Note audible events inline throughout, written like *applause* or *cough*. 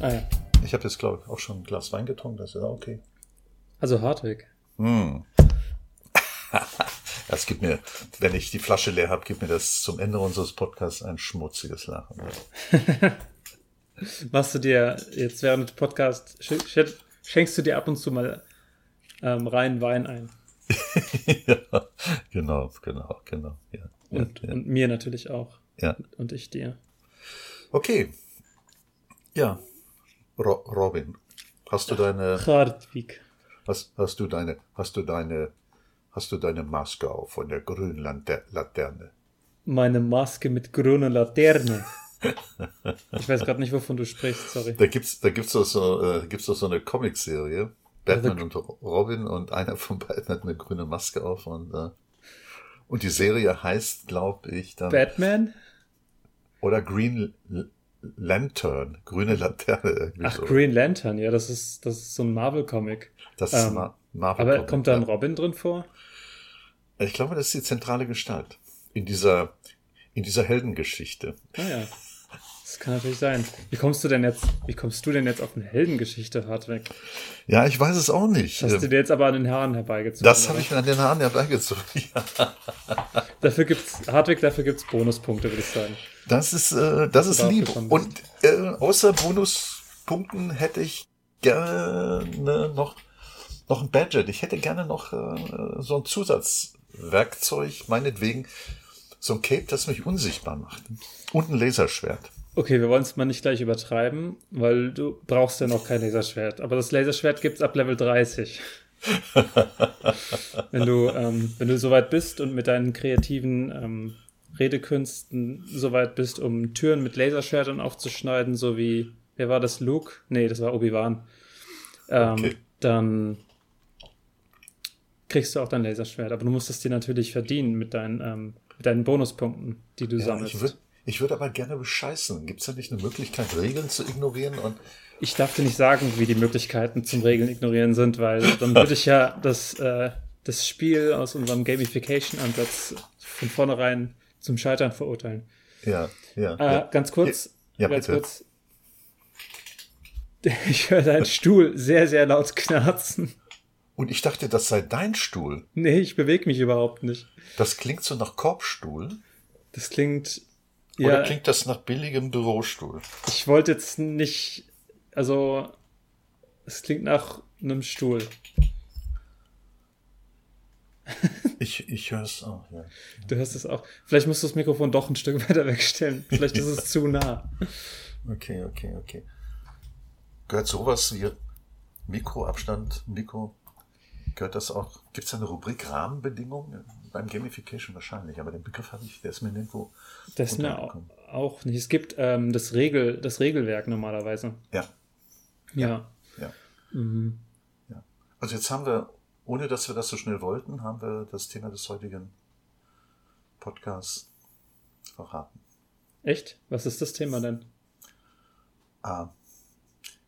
Ah ja. Ich habe jetzt, glaube ich, auch schon ein Glas Wein getrunken, das ist ja okay. Also Hartwig. Hm. *laughs* Das gibt mir, wenn ich die Flasche leer habe, gibt mir das zum Ende unseres Podcasts ein schmutziges Lachen. *laughs* Machst du dir jetzt während des Podcasts, schenkst du dir ab und zu mal ähm, rein Wein ein? *laughs* ja, genau, genau, genau. Ja, und, ja, und mir natürlich auch. Ja. Und ich dir. Okay. Ja. Ro Robin, hast du deine. Hartwig. Hast, hast du deine, hast du deine, hast du deine Maske auf von der grünen Laterne? Meine Maske mit grüner Laterne. ich weiß gerade nicht, wovon du sprichst, sorry. Da gibt's, da gibt's doch so, äh, gibt's doch so eine Comicserie. Batman also, und Robin und einer von beiden hat eine grüne Maske auf und, äh, und die Serie heißt, glaube ich, dann. Batman? Oder Green Lantern, grüne Laterne. Ach, so. Green Lantern, ja, das ist, das ist so ein Marvel-Comic. Das ist ähm, ein Marvel -Comic, Aber kommt da ein Robin drin vor? Ich glaube, das ist die zentrale Gestalt in dieser, in dieser Heldengeschichte. Ah ja. Das kann natürlich sein. Wie kommst du denn jetzt, wie kommst du denn jetzt auf eine Heldengeschichte, Hartwig? Ja, ich weiß es auch nicht. Hast du dir jetzt aber an den Haaren herbeigezogen? Das habe ich mir an den Haaren herbeigezogen. *laughs* Ja. dafür gibt's, Hartwig, dafür gibt's Bonuspunkte, würde ich sagen. Das ist, äh, das ist lieb. Und äh, außer Bonuspunkten hätte ich gerne noch, noch ein Badget. Ich hätte gerne noch äh, so ein Zusatzwerkzeug, meinetwegen so ein Cape, das mich unsichtbar macht. Und ein Laserschwert. Okay, wir wollen es mal nicht gleich übertreiben, weil du brauchst ja noch kein Laserschwert. Aber das Laserschwert gibt es ab Level 30. *laughs* wenn du, ähm, wenn du soweit bist und mit deinen kreativen ähm, Redekünsten soweit bist, um Türen mit Laserschwertern aufzuschneiden, so wie, wer war das, Luke? Nee, das war Obi-Wan. Ähm, okay. Dann kriegst du auch dein Laserschwert. Aber du musst es dir natürlich verdienen mit deinen, ähm, mit deinen Bonuspunkten, die du ja, sammelst. Ich ich würd aber gerne bescheißen. Gibt es da nicht eine Möglichkeit, Regeln zu ignorieren? Und ich darf dir nicht sagen, wie die Möglichkeiten zum Regeln ignorieren sind, weil dann würde ich ja das, äh, das Spiel aus unserem Gamification-Ansatz von vornherein zum Scheitern verurteilen. Ja, ja. Äh, ja. Ganz kurz, ja, ganz bitte. kurz. *laughs* Ich höre deinen Stuhl sehr, sehr laut knarzen. Und ich dachte, das sei dein Stuhl. Nee, ich bewege mich überhaupt nicht. Das klingt so nach Korbstuhl. Das klingt. Oder ja, klingt das nach billigem Bürostuhl? Ich wollte jetzt nicht. Also. Es klingt nach einem Stuhl. *laughs* Ich, ich höre es auch, ja. Du hörst es auch. Vielleicht musst du das Mikrofon doch ein Stück *laughs* weiter wegstellen. Vielleicht ist es zu nah. Okay, okay, okay. Gehört sowas wie Mikroabstand, Mikro, gehört das auch, gibt es eine Rubrik Rahmenbedingungen? Beim Gamification wahrscheinlich, aber den Begriff habe ich, der ist mir nirgendwo. Das ist mir auch nicht. Es gibt ähm, das, Regel, das Regelwerk normalerweise. Ja. Ja. Ja. Mhm. ja. Also jetzt haben wir ohne dass wir das so schnell wollten, haben wir das Thema des heutigen Podcasts verraten. Echt? Was ist das Thema denn? Ah,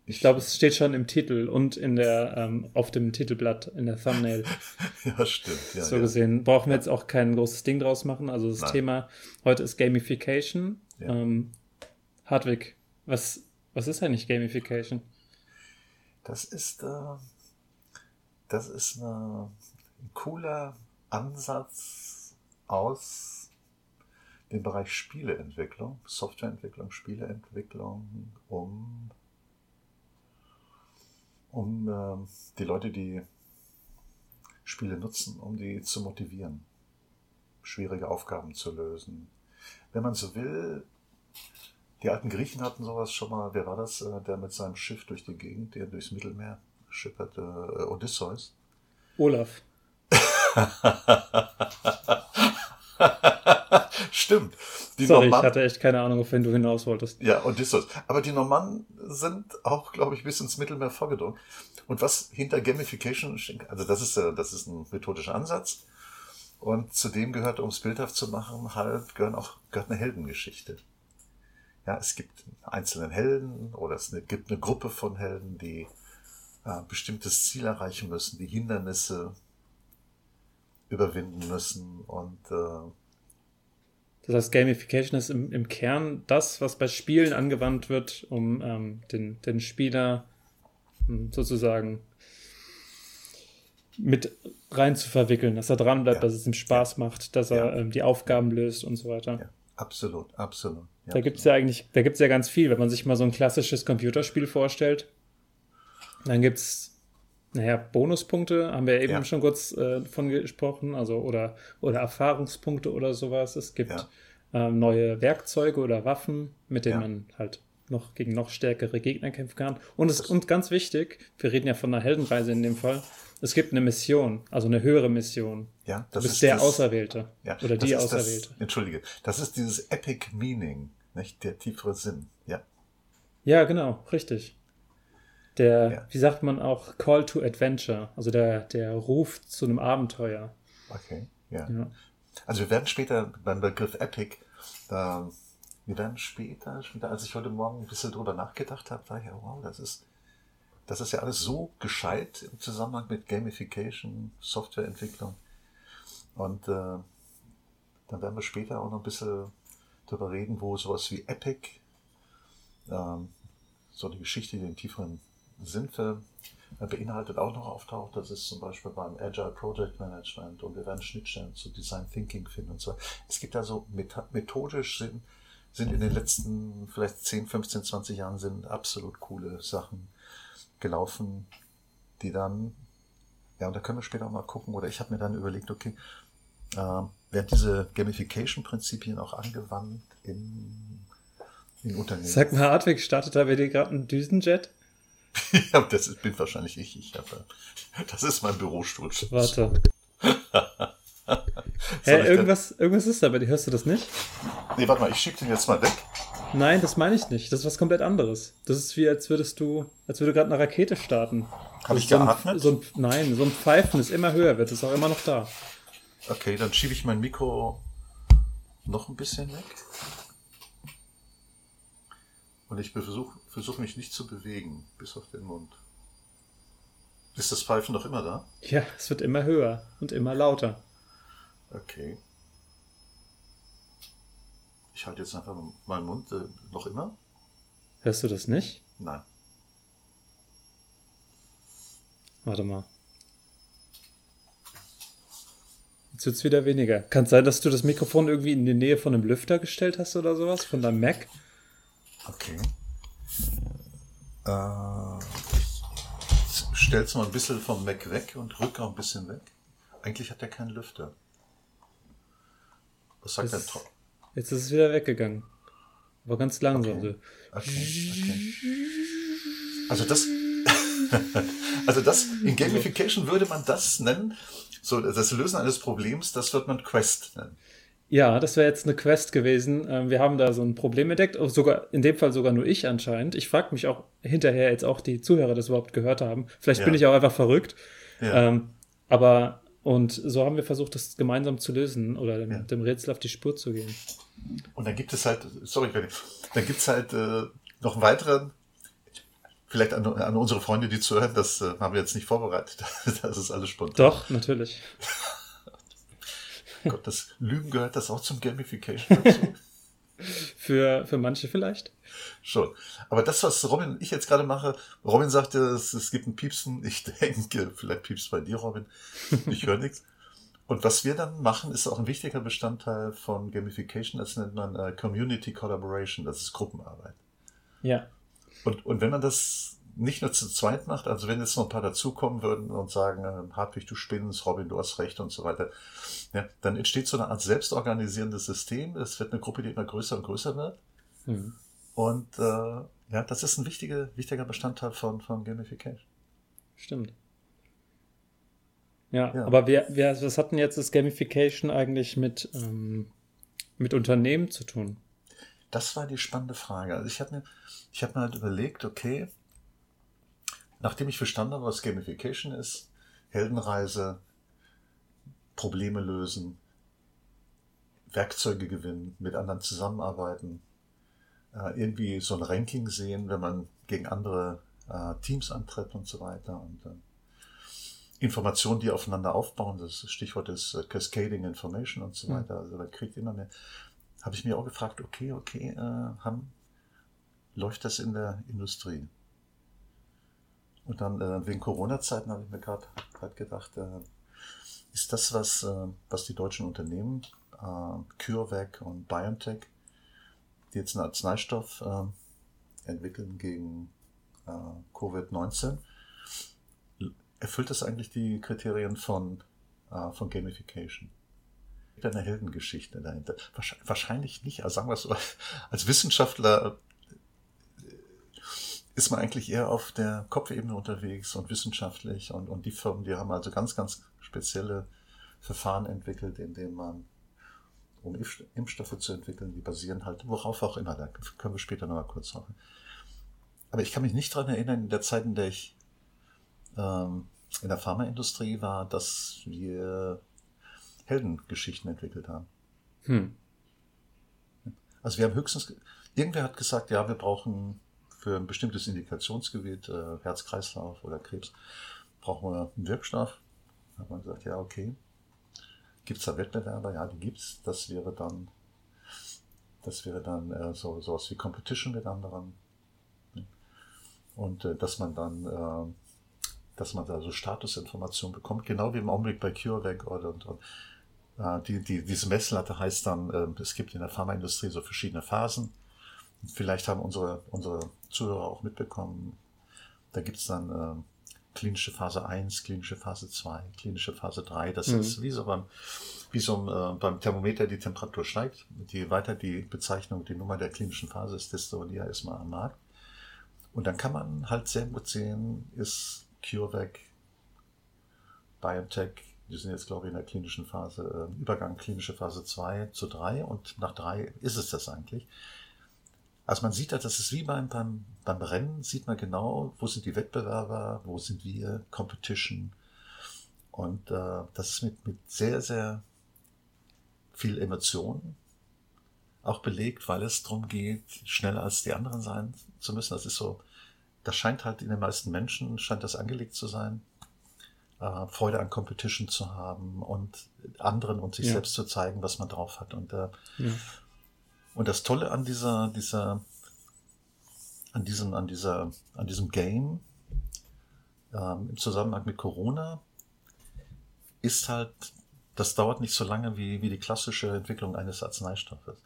ich, glaube, es steht schon im Titel und in der, ähm, auf dem Titelblatt, in der Thumbnail. *laughs* ja, stimmt. Ja, so ja. gesehen. Brauchen wir jetzt auch kein großes Ding draus machen. Also das Nein. Thema heute ist Gamification. Ja. Ähm, Hartwig, was, was ist eigentlich Gamification? Das ist, äh, das ist eine, ein cooler Ansatz aus dem Bereich Spieleentwicklung, Softwareentwicklung, Spieleentwicklung, um, um äh, die Leute, die Spiele nutzen, um die zu motivieren, schwierige Aufgaben zu lösen. Wenn man so will, die alten Griechen hatten sowas schon mal, wer war das, äh, der mit seinem Schiff durch die Gegend, der durchs Mittelmeer schipperte äh, Odysseus. Olaf. *laughs* *laughs* Stimmt. Die Sorry, Normannen, ich hatte echt keine Ahnung, auf wen du hinaus wolltest. Ja, Odysseus. Aber die Normannen sind auch, glaube ich, bis ins Mittelmeer vorgedrungen. Und was hinter Gamification steckt, also das ist, äh, das ist ein methodischer Ansatz. Und zudem gehört, um es bildhaft zu machen, halt gehören auch, gehört eine Heldengeschichte. Ja, es gibt einzelne Helden oder es gibt eine Gruppe von Helden, die äh, bestimmtes Ziel erreichen müssen, die Hindernisse überwinden müssen und äh, Das heißt, Gamification ist im, im Kern das, was bei Spielen angewandt wird, um ähm, den, den Spieler hm, sozusagen mit rein zu verwickeln, dass er dran bleibt, ja. dass es ihm Spaß macht, dass er ähm, die Aufgaben löst und so weiter. Ja, absolut, absolut. Ja, da gibt es ja eigentlich, da gibt es ja ganz viel, wenn man sich mal so ein klassisches Computerspiel vorstellt. Dann gibt es, naja, Bonuspunkte, haben wir eben ja. schon kurz äh, von gesprochen, also oder, oder Erfahrungspunkte oder sowas. Es gibt ähm, neue Werkzeuge oder Waffen, mit denen man halt noch gegen noch stärkere Gegner kämpfen kann. Und, es, und ganz wichtig, wir reden ja von einer Heldenreise in dem Fall, es gibt eine Mission, also eine höhere Mission. Ja, das du bist ist der das, Auserwählte. Ja, oder die Auserwählte. Das, entschuldige, das ist dieses Epic Meaning, nicht der tiefere Sinn. Ja. Ja, genau, richtig. Der, ja. wie sagt man auch, Call to Adventure, also der, der Ruf zu einem Abenteuer. Okay, ja. ja. Also wir werden später beim Begriff Epic, da, wir werden später, später, als ich heute Morgen ein bisschen drüber nachgedacht habe, war ich wow, das ist, das ist ja alles so gescheit im Zusammenhang mit Gamification, Softwareentwicklung. Und äh, dann werden wir später auch noch ein bisschen darüber reden, wo sowas wie Epic, ähm, so eine Geschichte, die den tieferen Sinn für, äh, beinhaltet, auch noch auftaucht. Das ist zum Beispiel beim Agile Project Management und wir werden Schnittstellen zu Design Thinking finden und so. Es gibt also methodisch sind, sind in den letzten vielleicht 10, 15, 20 Jahren sind absolut coole Sachen gelaufen, die dann, ja, und da können wir später mal gucken, oder ich habe mir dann überlegt, okay, äh, werden diese Gamification-Prinzipien auch angewandt in, in Unternehmen? Sag mal, Hartwig, startet da bei dir gerade ein Düsenjet? *laughs* ja, das ist, bin wahrscheinlich ich. ich hab, das ist mein Bürostuhl. Warte. *laughs* Hä, hey, irgendwas, irgendwas ist da bei dir, hörst du das nicht? Nee, warte mal, ich schieb den jetzt mal weg. Nein, das meine ich nicht. Das ist was komplett anderes. Das ist wie, als würdest du, als würde gerade eine Rakete starten. Habe ich so geatmet? Ein, so ein, nein, so ein Pfeifen ist immer höher, wird ist auch immer noch da. Okay, dann schiebe ich mein Mikro noch ein bisschen weg. Und ich versuche versuch mich nicht zu bewegen, bis auf den Mund. Ist das Pfeifen noch immer da? Ja, es wird immer höher und immer lauter. Okay. Ich halte jetzt einfach meinen Mund äh, noch immer. Hörst du das nicht? Nein. Warte mal. Jetzt wird es wieder weniger. Kann es sein, dass du das Mikrofon irgendwie in die Nähe von einem Lüfter gestellt hast oder sowas? Von deinem Mac? Okay. Äh, stell's mal ein bisschen vom Mac weg und rück auch ein bisschen weg. Eigentlich hat er keinen Lüfter. Was sagt der Top? Jetzt ist es wieder weggegangen. Aber ganz langsam. Okay. okay, okay. Also das, *laughs* also das, in Gamification würde man das nennen, so das Lösen eines Problems, das wird man Quest nennen. Ja, das wäre jetzt eine Quest gewesen. Ähm, wir haben da so ein Problem entdeckt, sogar in dem Fall sogar nur ich anscheinend. Ich frage mich auch hinterher jetzt auch die Zuhörer das überhaupt gehört haben. Vielleicht ja. bin ich auch einfach verrückt. Ja. Ähm, aber und so haben wir versucht, das gemeinsam zu lösen oder dem, ja. dem Rätsel auf die Spur zu gehen. Und dann gibt es halt, sorry, dann gibt es halt äh, noch einen weiteren, vielleicht an, an, unsere Freunde, die zuhören, das äh, haben wir jetzt nicht vorbereitet. *laughs* Das ist alles spontan. Doch, natürlich. *laughs* Gott, das Lügen gehört das auch zum Gamification dazu. *laughs* für, für manche vielleicht. Schon. Aber das, was Robin und ich jetzt gerade mache, Robin sagte, es, es gibt ein Piepsen. Ich *laughs* denke, vielleicht piepst bei dir, Robin. Ich höre nichts. Und was wir dann machen, ist auch ein wichtiger Bestandteil von Gamification. Das nennt man äh, Community Collaboration. Das ist Gruppenarbeit. Ja. Und, und wenn man das nicht nur zu zweit macht, also wenn jetzt noch ein paar dazukommen würden und sagen, äh, Hartwig, du spinnst, Robin, du hast recht und so weiter, ja, dann entsteht so eine Art selbstorganisierendes System. Es wird eine Gruppe, die immer größer und größer wird. Mhm. Und äh, ja, das ist ein wichtiger, wichtiger Bestandteil von, von Gamification. Stimmt. Ja, ja. aber wir, wir, was hatten jetzt das Gamification eigentlich mit, ähm, mit Unternehmen zu tun? Das war die spannende Frage. Also ich habe mir, ich habe mir halt überlegt, okay, nachdem ich verstanden habe, was Gamification ist, Heldenreise, Probleme lösen, Werkzeuge gewinnen, mit anderen zusammenarbeiten, äh, irgendwie so ein Ranking sehen, wenn man gegen andere äh, Teams antritt und so weiter und äh, Informationen, die aufeinander aufbauen, das Stichwort ist Cascading Information und so mhm. weiter, also da kriegt immer mehr. habe ich mir auch gefragt, okay, okay, äh, haben, läuft das in der Industrie? Und dann äh, wegen Corona-Zeiten habe ich mir gerade gedacht, äh, ist das was, äh, was die deutschen Unternehmen, äh, CureVac und BioNTech, die jetzt einen Arzneistoff äh, entwickeln gegen äh, Covid-19, erfüllt das eigentlich die Kriterien von, äh, von Gamification? Eine Heldengeschichte dahinter. Wahrscheinlich nicht. Also sagen wir es so, als Wissenschaftler ist man eigentlich eher auf der Kopfebene unterwegs und wissenschaftlich und, und die Firmen, die haben also ganz, ganz spezielle Verfahren entwickelt, in denen man, um Impfstoffe zu entwickeln, die basieren halt, worauf auch immer, da können wir später nochmal kurz sagen. Aber ich kann mich nicht dran erinnern, in der Zeit, in der ich ähm, in der Pharmaindustrie war, dass wir Heldengeschichten entwickelt haben. Hm. Also wir haben höchstens, irgendwer hat gesagt, ja, wir brauchen für ein bestimmtes Indikationsgebiet, äh, Herz-Kreislauf oder Krebs, brauchen wir einen Wirkstoff. Da hat man gesagt, ja, okay. Gibt es da Wettbewerber? Ja, die gibt's. Das wäre dann, das wäre dann äh, so sowas wie Competition mit anderen. Und äh, dass man dann, äh, dass man da so Statusinformationen bekommt, genau wie im Augenblick bei CureVac oder und, und äh, die, die, diese Messlatte heißt dann, äh, es gibt in der Pharmaindustrie so verschiedene Phasen. Vielleicht haben unsere, unsere Zuhörer auch mitbekommen, da gibt's dann äh, klinische Phase 1, klinische Phase 2, klinische Phase 3. Das mhm. ist wie so beim, wie so äh, beim Thermometer die Temperatur steigt. Je weiter die Bezeichnung, die Nummer der klinischen Phase ist, desto näher ist man am Markt. Und dann kann man halt sehr gut sehen, ist CureVac, BioNTech, die sind jetzt, glaube ich, in der klinischen Phase, äh, Übergang klinische Phase 2 zu 3 und nach 3 ist es das eigentlich. Also man sieht ja, das ist wie beim, beim, beim Rennen, sieht man genau, wo sind die Wettbewerber, wo sind wir, Competition. Und äh, das ist mit, mit sehr, sehr viel Emotionen auch belegt, weil es darum geht, schneller als die anderen sein zu müssen. Das ist so, das scheint halt in den meisten Menschen, scheint das angelegt zu sein, äh, Freude an Competition zu haben und anderen und sich ja. selbst zu zeigen, was man drauf hat. Und äh, ja. Und das Tolle an dieser, dieser, an diesem, an dieser, an diesem Game ähm, im Zusammenhang mit Corona ist halt, das dauert nicht so lange wie, wie die klassische Entwicklung eines Arzneistoffes.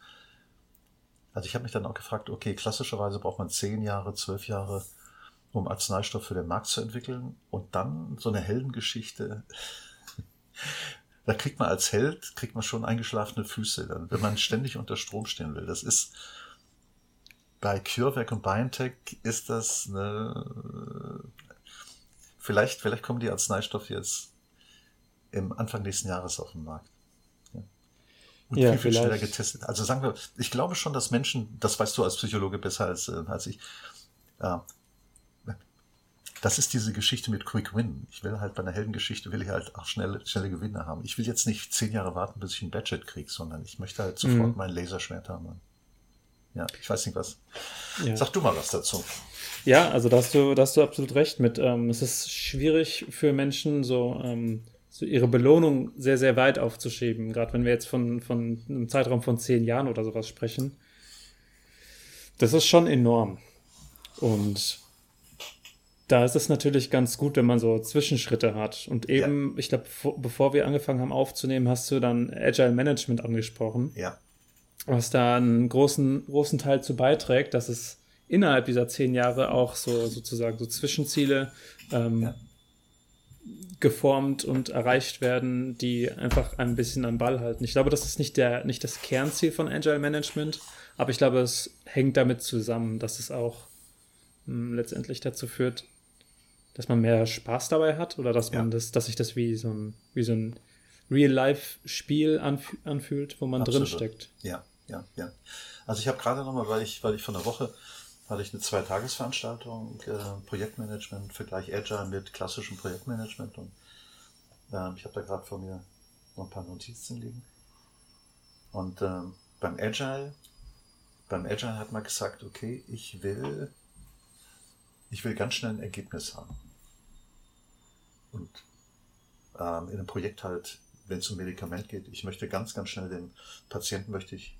Also ich habe mich dann auch gefragt, okay, klassischerweise braucht man zehn Jahre, zwölf Jahre, um Arzneistoff für den Markt zu entwickeln und dann so eine Heldengeschichte da kriegt man als Held, kriegt man schon eingeschlafene Füße, dann, wenn man ständig unter Strom stehen will. Das ist, bei CureVac und BioNTech ist das eine, vielleicht, vielleicht kommen die Arzneistoffe jetzt im Anfang nächsten Jahres auf den Markt. Ja. Und ja, viel, viel schneller getestet. Also sagen wir, ich glaube schon, dass Menschen, das weißt du als Psychologe besser als, äh, als ich, das ist diese Geschichte mit Quick Win. Ich will halt bei einer Heldengeschichte will ich halt auch schnelle, schnelle Gewinne haben. Ich will jetzt nicht zehn Jahre warten, bis ich ein Badget kriege, sondern ich möchte halt sofort mhm. mein Laserschwert haben. Ja, ich weiß nicht was. Ja. Sag du mal was dazu. Ja, also da hast du, da hast du absolut recht mit. Ähm, es ist schwierig für Menschen, so, ähm, so ihre Belohnung sehr, sehr weit aufzuschieben. Gerade wenn wir jetzt von, von einem Zeitraum von zehn Jahren oder sowas sprechen. Das ist schon enorm. Und da ist es natürlich ganz gut, wenn man so Zwischenschritte hat. Und eben, ja. ich glaube, bevor wir angefangen haben aufzunehmen, hast du dann Agile Management angesprochen. Ja. Was da einen großen, großen Teil zu beiträgt, dass es innerhalb dieser zehn Jahre auch so sozusagen so Zwischenziele ähm, ja. geformt und erreicht werden, die einfach ein bisschen am Ball halten. Ich glaube, das ist nicht der, nicht das Kernziel von Agile Management, aber ich glaube, es hängt damit zusammen, dass es auch mh, hm, letztendlich dazu führt, dass man mehr Spaß dabei hat oder dass man ja. das, dass sich das wie so ein, wie so ein Real-Life-Spiel anf anfühlt, wo man Absolut. drin steckt. Ja, ja, ja. Also ich habe gerade nochmal, weil ich, weil ich von der Woche hatte ich eine Zweitagesveranstaltung, äh, Projektmanagement, Vergleich Agile mit klassischem Projektmanagement und äh, ich habe da gerade vor mir noch ein paar Notizen liegen. Und äh, beim Agile, beim Agile hat man gesagt, okay, ich will, ich will ganz schnell ein Ergebnis haben. Und ähm, in einem Projekt halt, wenn es um Medikament geht, ich möchte ganz, ganz schnell den Patienten möchte ich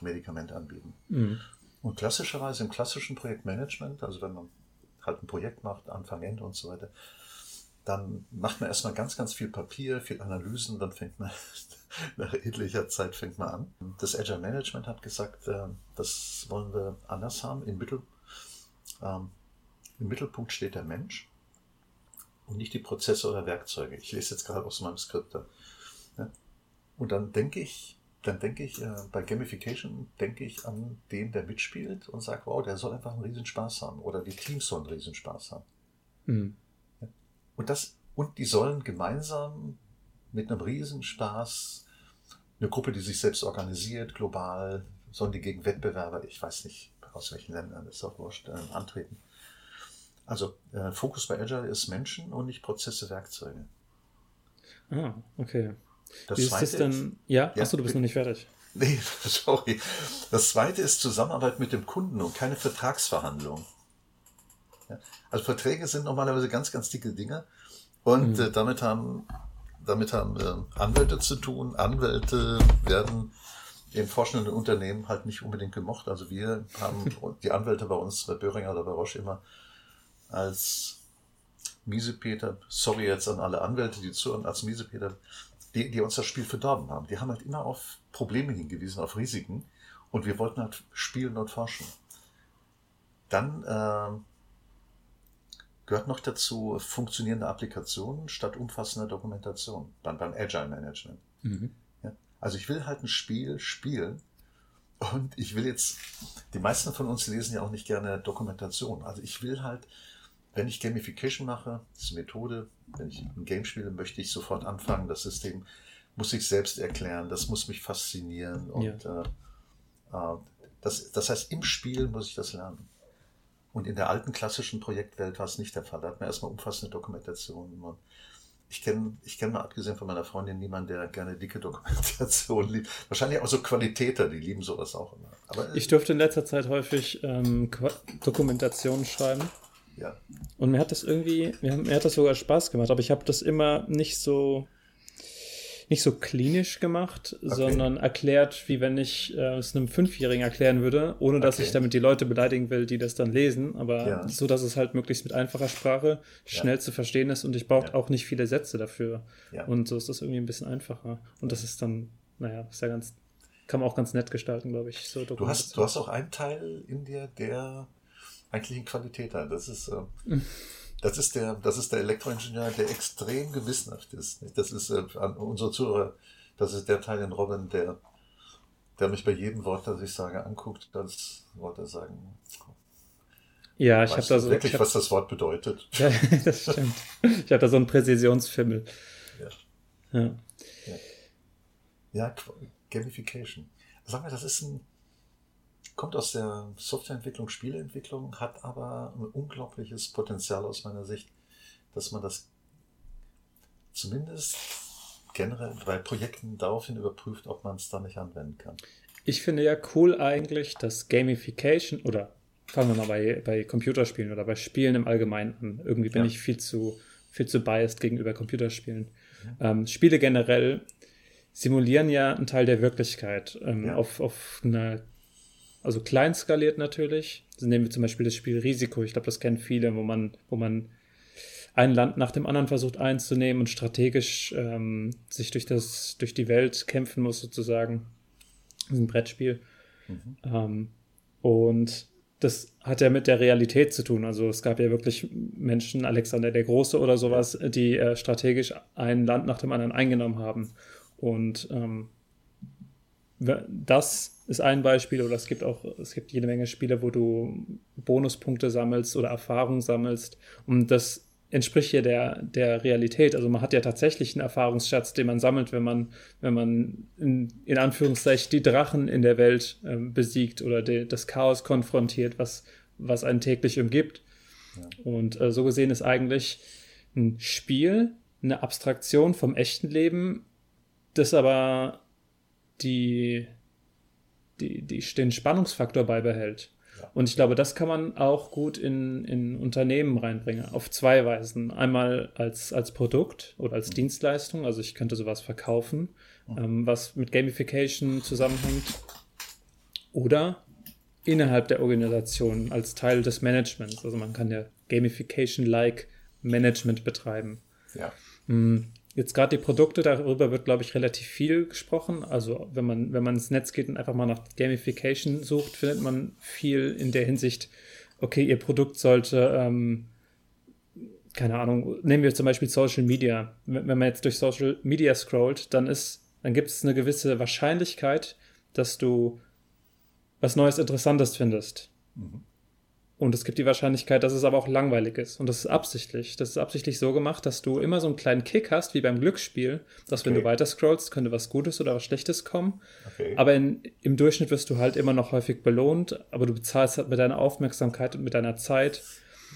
Medikament anbieten. Mhm. Und klassischerweise im klassischen Projektmanagement, also wenn man halt ein Projekt macht, Anfang, Ende und so weiter, dann macht man erstmal ganz, ganz viel Papier, viel Analysen, dann fängt man *laughs* nach etlicher Zeit fängt man an. Das Agile Management hat gesagt, äh, das wollen wir anders haben. Im, Mittel, ähm, Im Mittelpunkt steht der Mensch und nicht die Prozesse oder Werkzeuge. Ich lese jetzt gerade aus meinem Skript. Ja. Und dann denke ich, dann denke ich, äh, bei Gamification denke ich an den, der mitspielt und sage, wow, der soll einfach einen Riesenspaß haben. Oder die Teams sollen einen Riesenspaß haben. Mhm. Ja. Und das, und die sollen gemeinsam mit einem Riesenspaß eine Gruppe, die sich selbst organisiert, global, sollen die gegen Wettbewerber, ich weiß nicht, aus welchen Ländern, ist auch wurscht, äh, antreten. Also äh, Fokus bei Agile ist Menschen und nicht Prozesse, Werkzeuge. Ah, okay. Das Wie ist das? Ist, ja, ja achso, du bist noch nicht fertig. Nee, *laughs* sorry. Das zweite ist Zusammenarbeit mit dem Kunden und keine Vertragsverhandlung. Ja, also Verträge sind normalerweise ganz, ganz dicke Dinge und mhm. äh, damit haben, damit haben äh, Anwälte zu tun. Anwälte werden in forschenden Unternehmen halt nicht unbedingt gemocht. Also wir haben *laughs* die Anwälte bei uns, bei Böhringer oder bei Roche immer als Miesepeter, sorry jetzt an alle Anwälte, die zuhören, als Miesepeter die, die uns das Spiel verdorben haben. Die haben halt immer auf Probleme hingewiesen, auf Risiken. Und wir wollten halt spielen und forschen. Dann äh, gehört noch dazu funktionierende Applikationen statt umfassender Dokumentation beim, beim Agile Management. Mhm. Ja? Also ich will halt ein Spiel spielen und ich will jetzt, die meisten von uns lesen ja auch nicht gerne Dokumentation. Also ich will halt wenn ich Gamification mache, das ist eine Methode, wenn ich ein Game spiele, möchte ich sofort anfangen. Das System muss ich selbst erklären, das muss mich faszinieren. Und ja. äh, äh das, das heißt, im Spiel muss ich das lernen. Und in der alten klassischen Projektwelt war es nicht der Fall. Da hat man erstmal umfassende Dokumentation. Ich kenne, ich kenne mal abgesehen von meiner Freundin niemanden, der gerne dicke *laughs* Dokumentation liebt. Wahrscheinlich auch so Qualitäter, die lieben sowas auch immer. Aber, ich durfte in letzter Zeit häufig ähm, Dokumentationen schreiben. Ja. Und mir hat das irgendwie, mir, mir hat das sogar Spaß gemacht, aber ich habe das immer nicht so nicht so klinisch gemacht, okay. sondern erklärt, wie wenn ich äh, es einem Fünfjährigen erklären würde, ohne dass okay. ich damit die Leute beleidigen will, die das dann lesen, aber ja. so, dass es halt möglichst mit einfacher Sprache schnell ja. zu verstehen ist und ich brauche ja. auch nicht viele Sätze dafür. Und so ist das irgendwie ein bisschen einfacher. Und das ist dann, naja, ist ja ganz, kann man auch ganz nett gestalten, glaube ich. So du, hast, du hast auch einen Teil in dir, der eigentlich ein. Das ist, äh, das ist der, das ist der Elektroingenieur, der extrem gewissenhaft ist. Das ist äh, an unsere Zuhörer, das ist der Teil in Robin, der, der mich bei jedem Wort, das ich sage, anguckt, als Worte sagen. Ja, ich habe da so wirklich, hab, was das Wort bedeutet. *laughs* Ja, das stimmt. Ich habe da so einen Präzisionsfimmel. Ja. Ja. ja. ja Gamification. Sag mal, das ist ein kommt aus der Softwareentwicklung, Spieleentwicklung, hat aber ein unglaubliches Potenzial aus meiner Sicht, dass man das zumindest generell bei Projekten daraufhin überprüft, ob man es da nicht anwenden kann. Ich finde ja cool eigentlich, dass Gamification oder fangen wir mal bei, bei Computerspielen oder bei Spielen im Allgemeinen an. Irgendwie bin ja. ich viel zu, viel zu biased gegenüber Computerspielen. Mhm. Ähm, Spiele generell simulieren ja einen Teil der Wirklichkeit ähm, ja. auf, auf einer also klein skaliert natürlich. Also nehmen wir zum Beispiel das Spiel Risiko. Ich glaube, das kennen viele, wo man, wo man ein Land nach dem anderen versucht einzunehmen und strategisch ähm, sich durch, das, durch die Welt kämpfen muss, sozusagen. Das ist ein Brettspiel. Mhm. Ähm, und das hat ja mit der Realität zu tun. Also es gab ja wirklich Menschen, Alexander der Große oder sowas, die äh, strategisch ein Land nach dem anderen eingenommen haben. Und ähm, das ist ein Beispiel oder es gibt auch, es gibt jede Menge Spiele, wo du Bonuspunkte sammelst oder Erfahrung sammelst und das entspricht hier der, der Realität. Also man hat ja tatsächlich einen Erfahrungsschatz, den man sammelt, wenn man, wenn man in, in Anführungszeichen die Drachen in der Welt äh, besiegt oder de, das Chaos konfrontiert, was, was einen täglich umgibt. Ja. Und äh, so gesehen ist eigentlich ein Spiel eine Abstraktion vom echten Leben, das aber die, die, die, den Spannungsfaktor beibehält. Ja. Und ich glaube, das kann man auch gut in, in Unternehmen reinbringen, auf zwei Weisen. Einmal als, als Produkt oder als mhm. Dienstleistung, also ich könnte sowas verkaufen, mhm. ähm, was mit Gamification zusammenhängt. oder innerhalb der Organisation als Teil des Managements. Also man kann ja Gamification-like Management betreiben. Ja. Hm, jetzt gerade die Produkte, darüber wird, glaube ich, relativ viel gesprochen. Also wenn man, wenn man ins Netz geht und einfach mal nach Gamification sucht, findet man viel in der Hinsicht, okay, ihr Produkt sollte, ähm, keine Ahnung, nehmen wir zum Beispiel Social Media. Wenn man jetzt durch Social Media scrollt, dann ist, dann gibt es eine gewisse Wahrscheinlichkeit, dass du was Neues, Interessantes findest. Mhm. Und es gibt die Wahrscheinlichkeit, dass es aber auch langweilig ist. Und das ist absichtlich. Das ist absichtlich so gemacht, dass du immer so einen kleinen Kick hast, wie beim Glücksspiel, dass okay. wenn du weiter scrollst, könnte was Gutes oder was Schlechtes kommen. Okay. Aber in, im Durchschnitt wirst du halt immer noch häufig belohnt, aber du bezahlst halt mit deiner Aufmerksamkeit und mit deiner Zeit.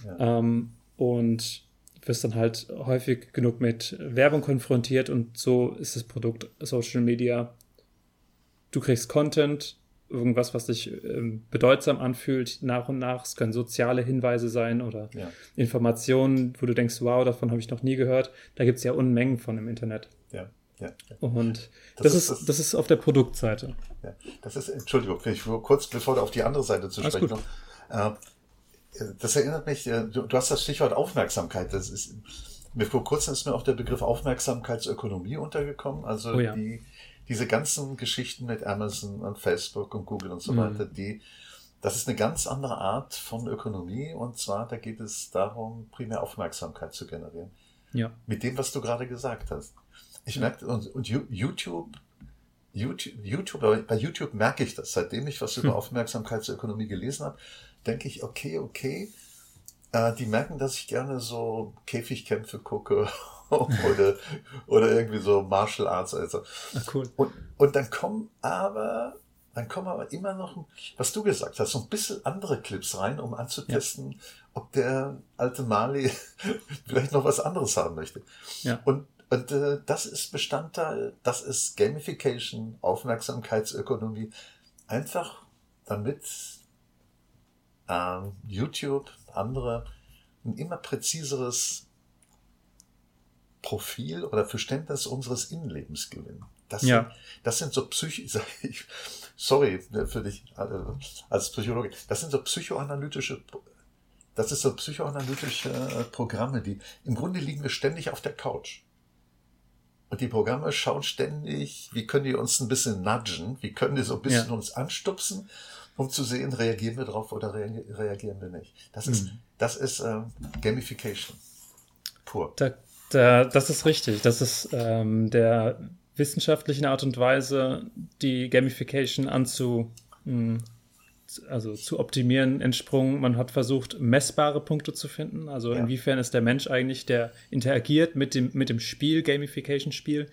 Ja. Ähm, und wirst dann halt häufig genug mit Werbung konfrontiert und so ist das Produkt Social Media. Du kriegst Content, irgendwas, was sich ähm, bedeutsam anfühlt, nach und nach. Es können soziale Hinweise sein oder ja. Informationen, wo du denkst, wow, davon habe ich noch nie gehört. Da gibt es ja Unmengen von im Internet. Ja. Ja. Und das, das ist, das, das, ist auf der Produktseite. Ja, das ist, Entschuldigung, ich kurz bevor du auf die andere Seite zu sprechen kommst. Äh, das erinnert mich, äh, du, du, hast das Stichwort Aufmerksamkeit. Das ist, mir vor kurzem ist mir auch der Begriff Aufmerksamkeitsökonomie untergekommen. Also oh ja. die, diese ganzen Geschichten mit Amazon und Facebook und Google und so mhm. weiter, die, das ist eine ganz andere Art von Ökonomie und zwar, da geht es darum, primär Aufmerksamkeit zu generieren. Ja. Mit dem, was du gerade gesagt hast. Ich merke, und, und YouTube, YouTube, YouTube, bei YouTube merke ich das, seitdem ich was über hm. Aufmerksamkeitsökonomie gelesen habe, denke ich, okay, okay, äh, die merken, dass ich gerne so Käfigkämpfe gucke *laughs* oder, oder irgendwie so Martial Arts. Also. Ach, cool. Und, und dann kommen aber, dann kommen aber immer noch, was du gesagt hast, so ein bisschen andere Clips rein, um anzutesten, ja. ob der alte Mali *laughs* vielleicht noch was anderes haben möchte. Ja. Und, und äh, das ist Bestandteil, das ist Gamification, Aufmerksamkeitsökonomie. Einfach damit ähm, YouTube, andere ein immer präziseres Profil oder Verständnis unseres Innenlebens gewinnen. Das, ja. sind, das sind so Psych *laughs* sorry ne, für dich als Psychologe, das sind so psychoanalytische, das ist so psychoanalytische äh, Programme, die im Grunde liegen wir ständig auf der Couch. Und die Programme schauen ständig, wie können die uns ein bisschen nudgen, wie können die so ein bisschen ja. uns anstupsen, um zu sehen, reagieren wir drauf oder reagieren wir nicht. Das ist, mhm. das ist äh, Gamification. Pur. Da da, das ist richtig. Das ist ähm, der wissenschaftlichen Art und Weise, die Gamification anzu, mh, hm, also zu optimieren, entsprungen. Man hat versucht, messbare Punkte zu finden. Also ja. inwiefern ist der Mensch eigentlich, der interagiert mit dem, mit dem Spiel, Gamification-Spiel,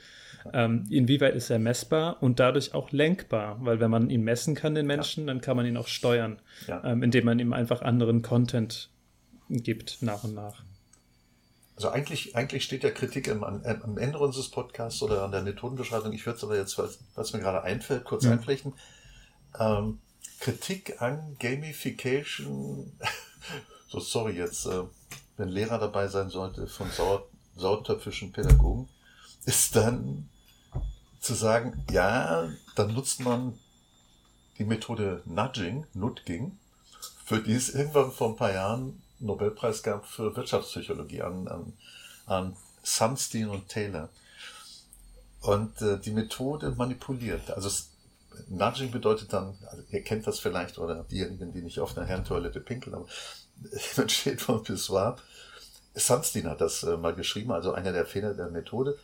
ähm, inwieweit ist er messbar und dadurch auch lenkbar? Weil wenn man ihn messen kann, den Menschen, ja. dann kann man ihn auch steuern, ja. ähm, indem man ihm einfach anderen Content gibt, nach und nach. Also eigentlich, eigentlich steht ja Kritik am, am Ende unseres Podcasts oder an der Methodenbeschreibung. Ich würde es aber jetzt, was, mir gerade einfällt, kurz ja. einflechten. Ähm, Kritik an Gamification. *laughs* so, sorry jetzt, äh, wenn Lehrer dabei sein sollte von sauer, sauertöpfischen Pädagogen, ist dann zu sagen, ja, dann nutzt man die Methode Nudging, Nudging, für die es irgendwann vor ein paar Jahren Nobelpreis gab für Wirtschaftspsychologie an, an, an Sunstein und Taylor. Und äh, die Methode manipuliert. Also Nudging bedeutet dann, also ihr kennt das vielleicht, oder diejenigen, die nicht auf einer Herrentoilette pinkeln, aber *laughs* man steht vor dem Pissoir. Sunstein hat das äh, mal geschrieben, also einer der Fehler der Methode.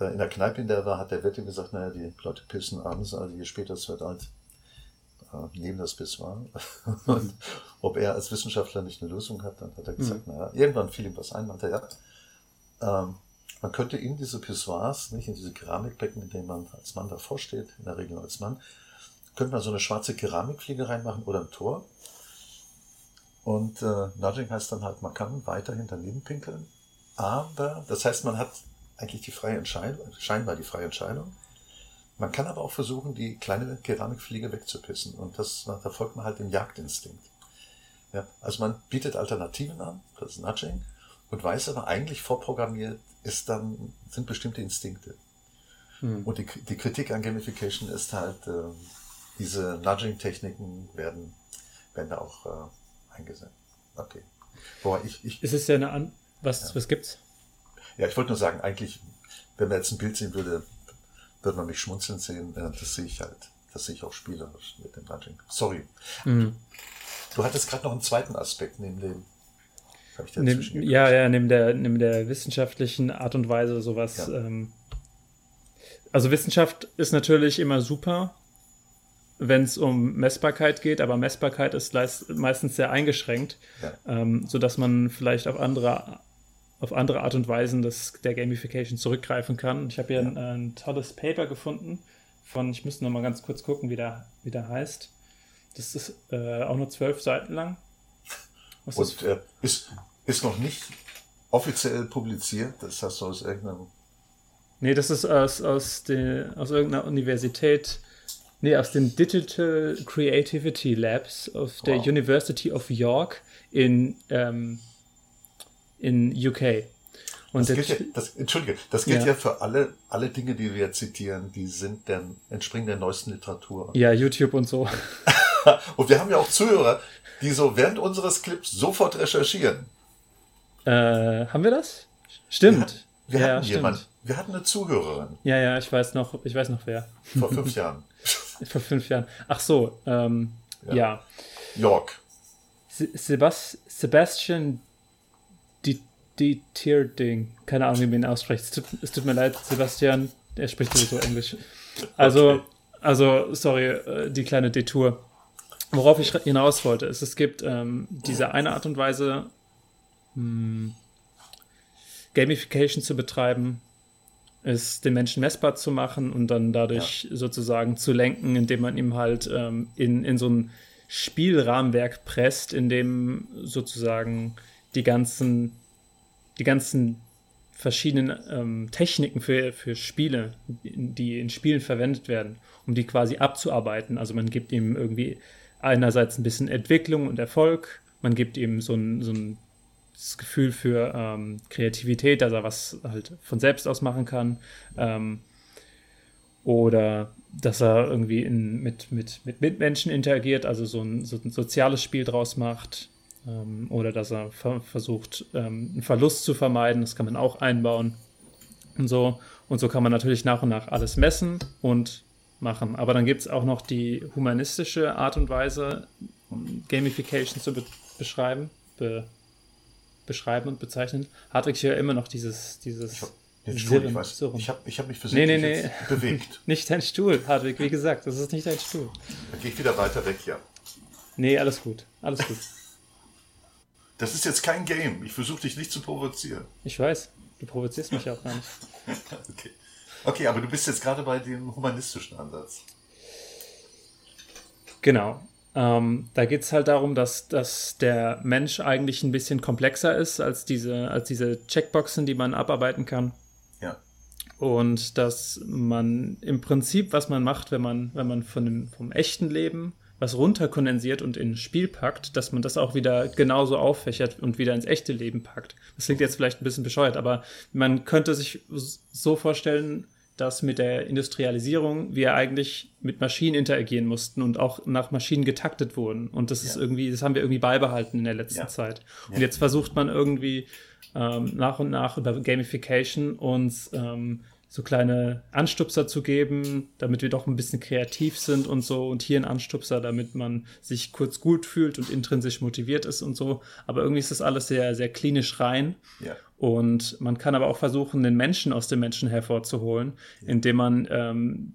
Äh, in der Kneipe, in der er war, hat der Wette gesagt, naja, die Leute pissen abends, also je später es wird, halt äh, neben das Pissoir. *laughs* Und ob er als Wissenschaftler nicht eine Lösung hat, dann hat er gesagt, mhm. naja, irgendwann fiel ihm was ein, meinte er, ja, ähm, man könnte in diese Pissoirs, nicht in diese Keramikbecken, in denen man als Mann davor steht, in der Regel als Mann, könnte man so eine schwarze Keramikfliege reinmachen oder ein Tor. Und äh, Nudging heißt dann halt, man kann weiterhin daneben pinkeln, aber das heißt, man hat eigentlich die freie Entscheidung, scheinbar die freie Entscheidung. Man kann aber auch versuchen, die kleine Keramikfliege wegzupissen. Und das, da folgt man halt dem Jagdinstinkt. Ja, also man bietet Alternativen an, das ist Nudging, und weiß aber eigentlich vorprogrammiert ist dann, sind bestimmte Instinkte. Hm. Und die, die Kritik an Gamification ist halt, äh, diese Nudging-Techniken werden, werden da auch äh, eingesetzt. Okay. Boah, ich, ich, ist es ja eine An was, ja. was gibt's? Ja, ich wollte nur sagen, eigentlich, wenn man jetzt ein Bild sehen würde, würde man mich schmunzeln sehen. Das sehe ich halt. Das sehe ich auch spielerisch mit dem Nudging. Sorry. Mhm. Du hattest gerade noch einen zweiten Aspekt neben dem. Neben, ja, ja, neben der, neben der wissenschaftlichen Art und Weise sowas. Ja. Ähm, also Wissenschaft ist natürlich immer super, wenn es um Messbarkeit geht, aber Messbarkeit ist meistens sehr eingeschränkt, ja. ähm, sodass man vielleicht auf andere, auf andere Art und Weisen des, der Gamification zurückgreifen kann. Ich habe hier ja. ein, ein, tolles Paper gefunden von, ich müsste noch mal ganz kurz gucken, wie der, wie der heißt. Das ist äh, auch nur zwölf Seiten lang. Was und äh, ist, ist noch nicht offiziell publiziert, das hast du aus irgendeinem. Nee, das ist aus, aus, de, aus irgendeiner Universität Nee, aus den Digital Creativity Labs of der wow. University of York in, ähm, in UK. Und das gilt ja, das, Entschuldige, das gilt ja. ja, für alle, alle Dinge, die wir zitieren, die sind der, entspringen der neuesten Literatur. Ja, YouTube und so. *laughs* und wir haben ja auch Zuhörer, die so während unseres Clips sofort recherchieren. Äh, haben wir das? Stimmt. Wir, wir ja, hatten stimmt. jemanden. Wir hatten eine Zuhörerin. Ja, ja, ich weiß noch, ich weiß noch wer. Vor fünf *laughs* Jahren. Vor fünf Jahren. Ach so, ähm, ja. ja. York. Sebast Sebastian Detierding. Keine Ahnung, wie man ihn ausspricht. Es tut, es tut, mir leid, Sebastian. Er spricht sowieso Englisch. Also, okay. also, sorry, äh, die kleine Detour. Worauf ich hinaus wollte, ist, es gibt ähm, diese eine Art und Weise, mh, hm, Gamification zu betreiben, es den Menschen messbar zu machen und dann dadurch ja. sozusagen zu lenken, indem man ihm halt ähm, in, in so ein Spielrahmenwerk presst, in dem sozusagen die ganzen, die ganzen verschiedenen ähm, Techniken für, für Spiele, die in Spielen verwendet werden, um die quasi abzuarbeiten. Also man gibt ihm irgendwie einerseits ein bisschen Entwicklung und Erfolg, man gibt ihm so ein, so ein Gefühl für ähm, Kreativität, dass er was halt von selbst aus machen kann. Ähm, oder dass er irgendwie in, mit, mit, mit Mitmenschen interagiert, also so ein, so ein soziales Spiel draus macht. Ähm, oder dass er ver versucht, ähm, einen Verlust zu vermeiden. Das kann man auch einbauen. Und so. Und so kann man natürlich nach und nach alles messen und machen. Aber dann gibt es auch noch die humanistische Art und Weise, Gamification zu be beschreiben, be beschreiben und bezeichnen, hatte ich ja immer noch dieses, dieses den Stuhl, ich weiß. So ich habe ich hab mich versehentlich nee, nee, nee. bewegt. *laughs* nicht dein Stuhl, Hartwig, wie gesagt, das ist nicht dein Stuhl. Dann gehe ich wieder weiter weg, ja. Nee, alles gut, alles gut. Das ist jetzt kein Game. Ich versuche dich nicht zu provozieren. Ich weiß, du provozierst mich auch gar nicht. *laughs* okay. okay, aber du bist jetzt gerade bei dem humanistischen Ansatz. Genau. Ähm, da geht es halt darum, dass, dass der Mensch eigentlich ein bisschen komplexer ist als diese, als diese Checkboxen, die man abarbeiten kann. Ja. Und dass man im Prinzip, was man macht, wenn man, wenn man von dem, vom echten Leben was runterkondensiert und in Spiel packt, dass man das auch wieder genauso auffächert und wieder ins echte Leben packt. Das klingt jetzt vielleicht ein bisschen bescheuert, aber man könnte sich so vorstellen, dass mit der Industrialisierung wir eigentlich mit Maschinen interagieren mussten und auch nach Maschinen getaktet wurden. Und das ja. ist irgendwie, das haben wir irgendwie beibehalten in der letzten ja. Zeit. Und ja. jetzt versucht man irgendwie ähm, nach und nach über Gamification uns ähm, so kleine Anstupser zu geben, damit wir doch ein bisschen kreativ sind und so. Und hier ein Anstupser, damit man sich kurz gut fühlt und intrinsisch motiviert ist und so. Aber irgendwie ist das alles sehr, sehr klinisch rein. Ja. Und man kann aber auch versuchen, den Menschen aus dem Menschen hervorzuholen, ja. indem man ähm,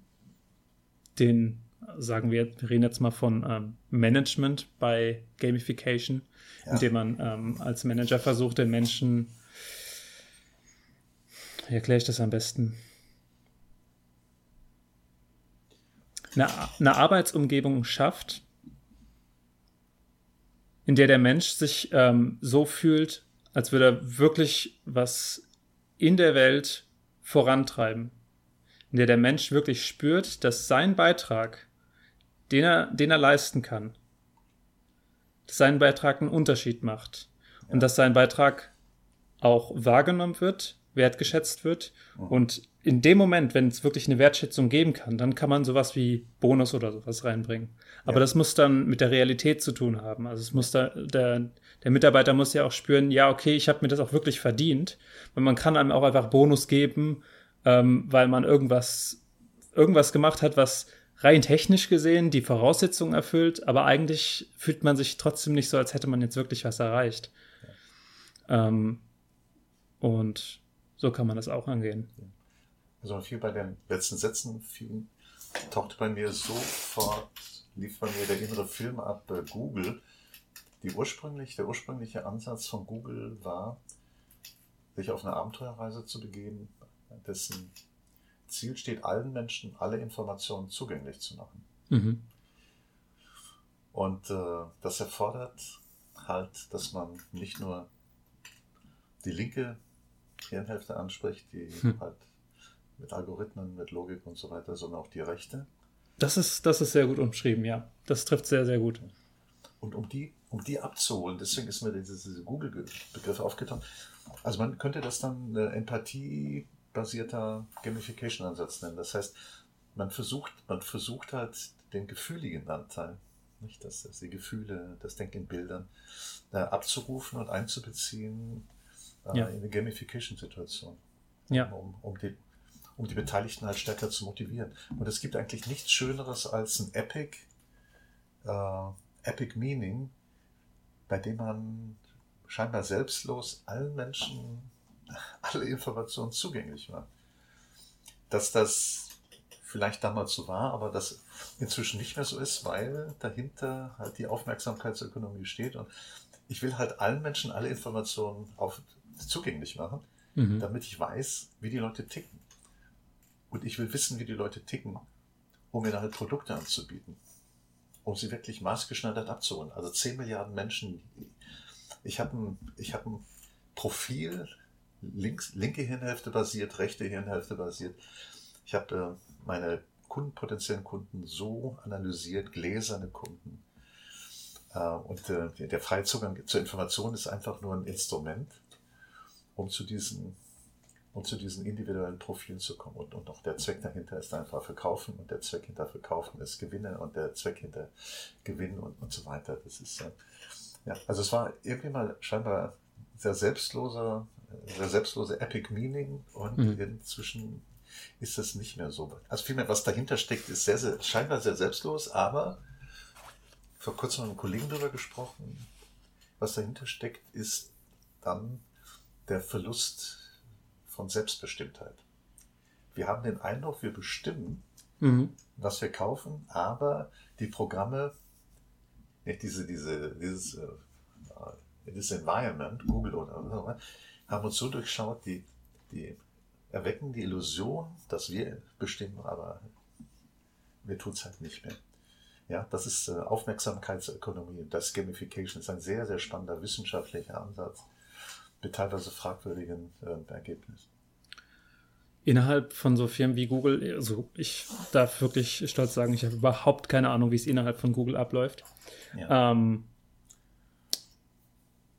den, sagen wir, wir reden jetzt mal von ähm, Management bei Gamification, ja. indem man ähm, als Manager versucht, den Menschen, wie erkläre ich das am besten? Eine, eine Arbeitsumgebung schafft, in der der Mensch sich ähm, so fühlt, als würde er wirklich was in der Welt vorantreiben, in der der Mensch wirklich spürt, dass sein Beitrag, den er, den er leisten kann, dass sein Beitrag einen Unterschied macht. Und dass sein Beitrag auch wahrgenommen wird wertgeschätzt wird. Mhm. Und in dem Moment, wenn es wirklich eine Wertschätzung geben kann, dann kann man sowas wie Bonus oder sowas reinbringen. Aber ja. das muss dann mit der Realität zu tun haben. Also es muss da, der, der Mitarbeiter muss ja auch spüren, ja, okay, ich habe mir das auch wirklich verdient. Und man kann einem auch einfach Bonus geben, ähm, weil man irgendwas, irgendwas gemacht hat, was rein technisch gesehen die Voraussetzungen erfüllt, aber eigentlich fühlt man sich trotzdem nicht so, als hätte man jetzt wirklich was erreicht. Ja. Ähm, und so kann man das auch angehen. Also viel bei den letzten Sätzen viel, tauchte bei mir sofort, lief bei mir der innere Film ab, äh, Google. Die ursprünglich, der ursprüngliche Ansatz von Google war, sich auf eine Abenteuerreise zu begeben, dessen Ziel steht, allen Menschen alle Informationen zugänglich zu machen. Mhm. Und äh, das erfordert halt, dass man nicht nur die linke Hirnhälfte anspricht, die hm. halt mit Algorithmen, mit Logik und so weiter, sondern auch die Rechte. Das ist, das ist sehr gut umschrieben, ja. Das trifft sehr, sehr gut. Und um die, um die abzuholen, deswegen ist mir dieser diese Google-Begriff aufgetaucht. Also man könnte das dann äh, empathiebasierter Gamification-Ansatz nennen. Das heißt, man versucht, man versucht halt den gefühligen Anteil, nicht das, das die Gefühle, das Denken in Bildern, äh, abzurufen und einzubeziehen äh, ja. in eine Gamification-Situation. Ja. Um, um, die, um die Beteiligten halt stärker zu motivieren. Und es gibt eigentlich nichts Schöneres als ein Epic, äh, Epic Meaning, bei dem man scheinbar selbstlos allen Menschen *laughs* alle Informationen zugänglich macht. Dass das vielleicht damals so war, aber das inzwischen nicht mehr so ist, weil dahinter halt die Aufmerksamkeitsökonomie steht und ich will halt allen Menschen alle Informationen auf, zugänglich machen, mhm. damit ich weiß, wie die Leute ticken. Und ich will wissen, wie die Leute ticken, um mir halt Produkte anzubieten, um sie wirklich maßgeschneidert abzuholen. Also 10 Milliarden Menschen. Ich habe ein, ich hab ein Profil, links, linke Hirnhälfte basiert, rechte Hirnhälfte basiert. Ich habe äh, meine Kunden, potenziellen Kunden so analysiert, gläserne Kunden. Äh, und äh, der freie Zugang zur Information ist einfach nur ein Instrument um zu diesen, um zu diesen individuellen Profilen zu kommen. Und, und auch der Zweck dahinter ist einfach Verkaufen und der Zweck hinter Verkaufen ist Gewinne und der Zweck hinter Gewinnen und, und so weiter. Das ist, äh, ja, also es war irgendwie mal scheinbar sehr selbstloser, sehr selbstlose Epic Meaning und mhm. inzwischen ist das nicht mehr so. Also vielmehr, was dahinter steckt, ist sehr, sehr, scheinbar sehr selbstlos, aber vor kurzem mit einem Kollegen darüber gesprochen, was dahinter steckt, ist dann der Verlust von Selbstbestimmtheit. Wir haben den Eindruck, wir bestimmen, mhm. was wir kaufen, aber die Programme, nicht diese, diese, dieses, äh, dieses Environment, Google oder so, haben uns so durchschaut, die, die erwecken die Illusion, dass wir bestimmen, aber wir tun es halt nicht mehr. Ja, das ist äh, Aufmerksamkeitsökonomie das Gamification ist ein sehr, sehr spannender wissenschaftlicher Ansatz mit teilweise fragwürdigen äh, Ergebnissen. Innerhalb von so Firmen wie Google, also ich darf wirklich stolz sagen, ich habe überhaupt keine Ahnung, wie es innerhalb von Google abläuft. Ja. Ähm,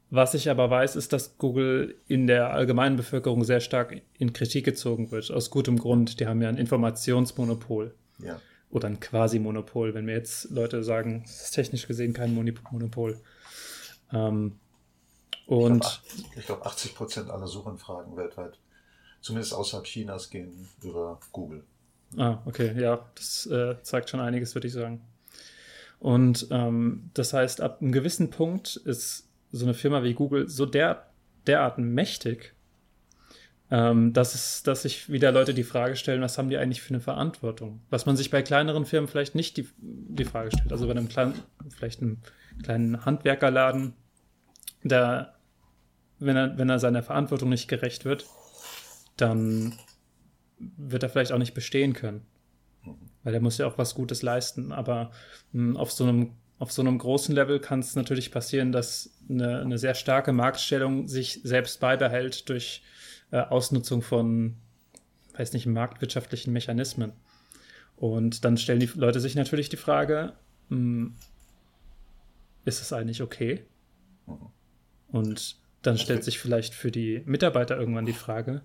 was ich aber weiß, ist, dass Google in der allgemeinen Bevölkerung sehr stark in Kritik gezogen wird. Aus gutem Grund. Die haben ja ein Informationsmonopol. Ja. Oder ein Quasi-Monopol, wenn mir jetzt Leute sagen, es ist technisch gesehen kein Monopol. Ähm, und ich glaube, glaub, 80 Prozent aller Suchanfragen weltweit, zumindest außerhalb Chinas, gehen über Google. Ah, okay, ja, das äh, zeigt schon einiges, würde ich sagen. Und ähm, das heißt, ab einem gewissen Punkt ist so eine Firma wie Google so der, derart mächtig, ähm, dass, es, dass sich wieder Leute die Frage stellen, was haben die eigentlich für eine Verantwortung? Was man sich bei kleineren Firmen vielleicht nicht die, die Frage stellt. Also bei einem kleinen, vielleicht einem kleinen Handwerkerladen, da, wenn er, wenn er seiner Verantwortung nicht gerecht wird, dann wird er vielleicht auch nicht bestehen können. Weil er muss ja auch was Gutes leisten. Aber mh, hm, auf, so einem, auf so einem großen Level kann es natürlich passieren, dass eine, eine, sehr starke Marktstellung sich selbst beibehält durch äh, Ausnutzung von, weiß nicht, marktwirtschaftlichen Mechanismen. Und dann stellen die Leute sich natürlich die Frage, mh, hm, ist es eigentlich okay? Mhm. Und dann stellt sich vielleicht für die Mitarbeiter irgendwann die Frage,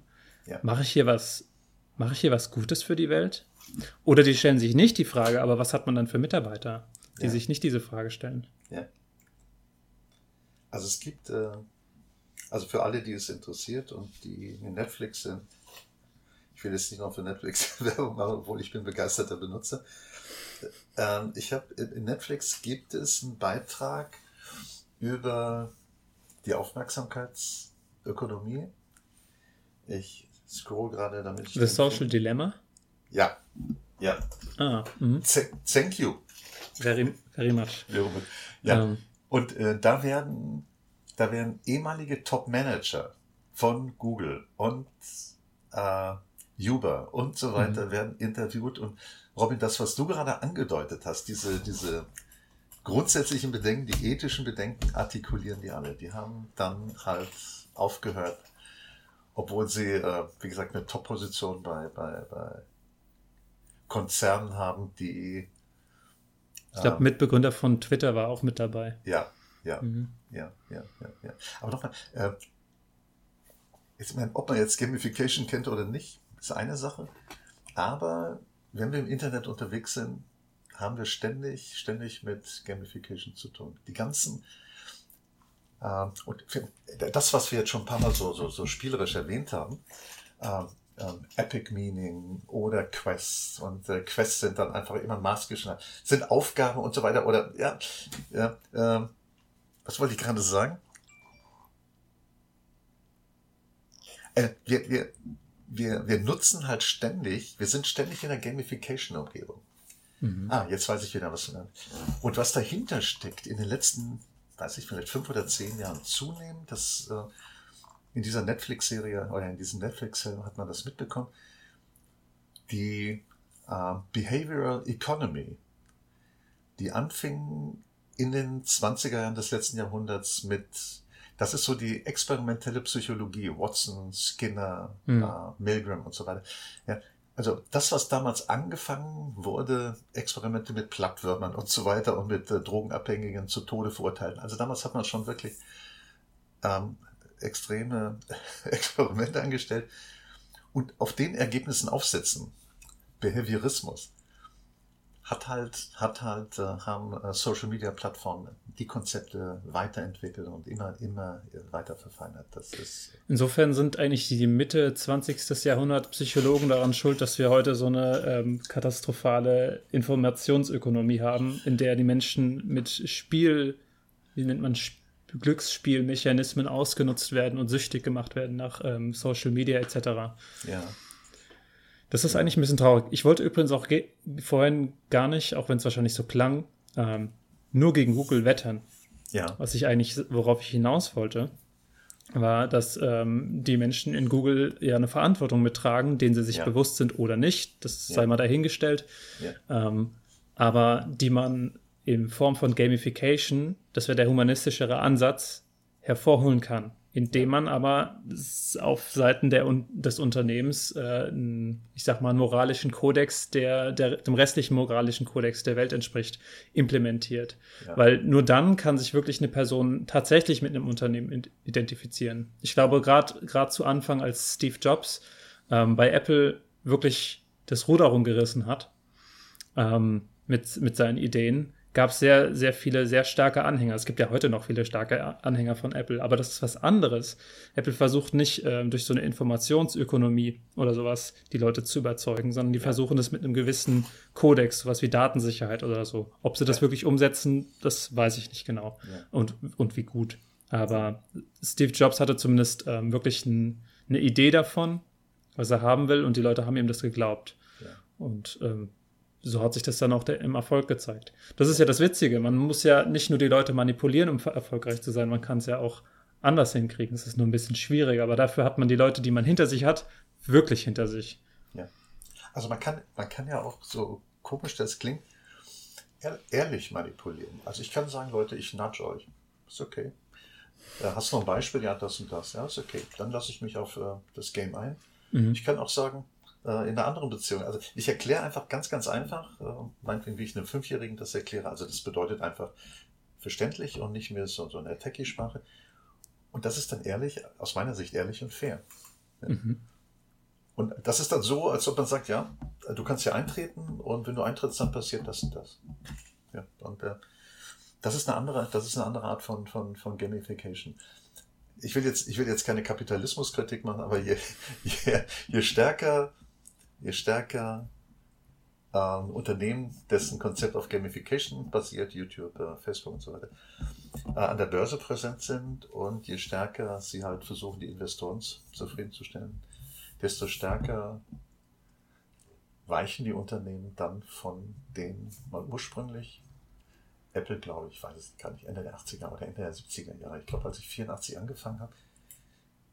ja. mache ich hier was, mache ich hier was Gutes für die Welt? Oder die stellen sich nicht die Frage, aber was hat man dann für Mitarbeiter, die ja. sich nicht diese Frage stellen? Ja. Also es gibt, äh, also für alle, die es interessiert und die in Netflix sind, ich will jetzt nicht noch für Netflix *laughs* Werbung machen, obwohl ich bin begeisterter Benutzer. Ähm, ich habe in Netflix gibt es einen Beitrag über die Aufmerksamkeitsökonomie. Ich scroll gerade damit. The Social. Dilemma? Ja. Ja. Ah, mh. Thank you. Very, very much. Ja. Um. Ähm. Und äh, da werden da werden ehemalige Top-Manager von Google und äh, Uber und so weiter mhm. werden interviewt. Und Robin, das, was du gerade angedeutet hast, diese, diese grundsätzlichen Bedenken, die ethischen Bedenken artikulieren die alle. Die haben dann halt aufgehört, obwohl sie, äh, wie gesagt, eine Top-Position bei, bei, bei Konzernen haben, die. Ich glaube, ähm, Mitbegründer von Twitter war auch mit dabei. Ja, ja, mhm. ja, ja, ja, ja. Aber nochmal, äh, ich meine, ob man jetzt Gamification kennt oder nicht, ist eine Sache. Aber wenn wir im Internet unterwegs sind, haben wir ständig, ständig mit Gamification zu tun. Die ganzen äh, und das, was wir jetzt schon ein paar Mal so, so, so spielerisch erwähnt haben, äh, äh, Epic Meaning oder Quests und äh, Quests sind dann einfach immer maßgeschneidert, sind Aufgaben und so weiter oder ja, ja äh, was wollte ich gerade sagen? Äh, wir, wir, wir, wir nutzen halt ständig, wir sind ständig in der Gamification-Umgebung. Mhm. Ah, jetzt weiß ich wieder was. Und was dahinter steckt, in den letzten, weiß ich, vielleicht fünf oder zehn Jahren zunehmend, das äh, in dieser Netflix-Serie oder in diesem Netflix-Film hat man das mitbekommen, die äh, Behavioral Economy, die anfing in den 20er Jahren des letzten Jahrhunderts mit das ist so die experimentelle Psychologie, Watson, Skinner, mhm. äh, Milgram und so weiter. Ja, also das, was damals angefangen wurde, Experimente mit Plattwürmern und so weiter und mit äh, Drogenabhängigen zu Tode verurteilen. Also damals hat man schon wirklich ähm, extreme *laughs* Experimente angestellt und auf den Ergebnissen aufsetzen. Behaviorismus hat halt, hat halt, äh, haben äh, Social Media Plattformen die Konzepte weiterentwickelt und immer, immer weiter verfeinert. Das ist Insofern sind eigentlich die Mitte 20. Jahrhundert Psychologen daran schuld, dass wir heute so eine ähm, katastrophale Informationsökonomie haben, in der die Menschen mit Spiel, wie nennt man Glücksspielmechanismen ausgenutzt werden und süchtig gemacht werden nach ähm, Social Media etc. Ja. Das ist eigentlich ein bisschen traurig. Ich wollte übrigens auch vorhin gar nicht, auch wenn es wahrscheinlich so klang, ähm, nur gegen Google wettern. Ja. Was ich eigentlich, worauf ich hinaus wollte, war, dass ähm, die Menschen in Google ja eine Verantwortung mittragen, denen sie sich ja. bewusst sind oder nicht. Das ja. sei mal dahingestellt. Ja. Ähm, aber die man in Form von Gamification, das wäre der humanistischere Ansatz, hervorholen kann indem man aber auf Seiten der, des Unternehmens, äh, ich sag mal, einen moralischen Kodex, der, der dem restlichen moralischen Kodex der Welt entspricht, implementiert. Ja. Weil nur dann kann sich wirklich eine Person tatsächlich mit einem Unternehmen identifizieren. Ich glaube, gerade zu Anfang, als Steve Jobs ähm, bei Apple wirklich das Ruder rumgerissen hat ähm, mit, mit seinen Ideen, gab es sehr, sehr viele sehr starke Anhänger. Es gibt ja heute noch viele starke Anhänger von Apple, aber das ist was anderes. Apple versucht nicht äh, durch so eine Informationsökonomie oder sowas die Leute zu überzeugen, sondern die ja. versuchen das mit einem gewissen Kodex, sowas wie Datensicherheit oder so. Ob sie das ja. wirklich umsetzen, das weiß ich nicht genau. Ja. Und, und wie gut. Aber Steve Jobs hatte zumindest ähm, wirklich ein, eine Idee davon, was er haben will, und die Leute haben ihm das geglaubt. Und ähm, so hat sich das dann auch der, im Erfolg gezeigt. Das ist ja das Witzige. Man muss ja nicht nur die Leute manipulieren, um erfolgreich zu sein, man kann es ja auch anders hinkriegen. Es ist nur ein bisschen schwieriger, aber dafür hat man die Leute, die man hinter sich hat, wirklich hinter sich. Ja. Also man kann, man kann ja auch so komisch das klingt, ehrlich manipulieren. Also ich kann sagen, Leute, ich nudge euch. Ist okay. Ja, hast du noch ein Beispiel? Ja, das und das. Ja, ist okay. Dann lasse ich mich auf äh, das Game ein. Mhm. Ich kann auch sagen, äh, in einer anderen Beziehung. Also ich erkläre einfach ganz, ganz einfach, äh, meinetwegen, wie ich einem Fünfjährigen das erkläre. Also das bedeutet einfach verständlich und nicht mehr so, so eine Techie-Sprache. Und das ist dann ehrlich, aus meiner Sicht ehrlich und fair. Ja. Mhm. Und das ist dann so, als ob man sagt, ja, du kannst hier eintreten und wenn du eintrittst, dann passiert das und das. Ja, und äh, das ist eine andere, das ist eine andere Art von, von, von Gamification. Ich will jetzt, ich will jetzt keine Kapitalismuskritik machen, aber je, *laughs* je, je stärker, je stärker ähm, Unternehmen, dessen Konzept auf Gamification basiert, YouTube, äh, Facebook und so weiter, äh, an der Börse präsent sind und je stärker sie halt versuchen, die Investoren zufriedenzustellen, desto stärker weichen die Unternehmen dann von denen man ursprünglich Apple, glaube ich, weiß es gar nicht, Ende der 80er oder Ende der 70er Jahre. Ich glaube, als ich 84 angefangen habe,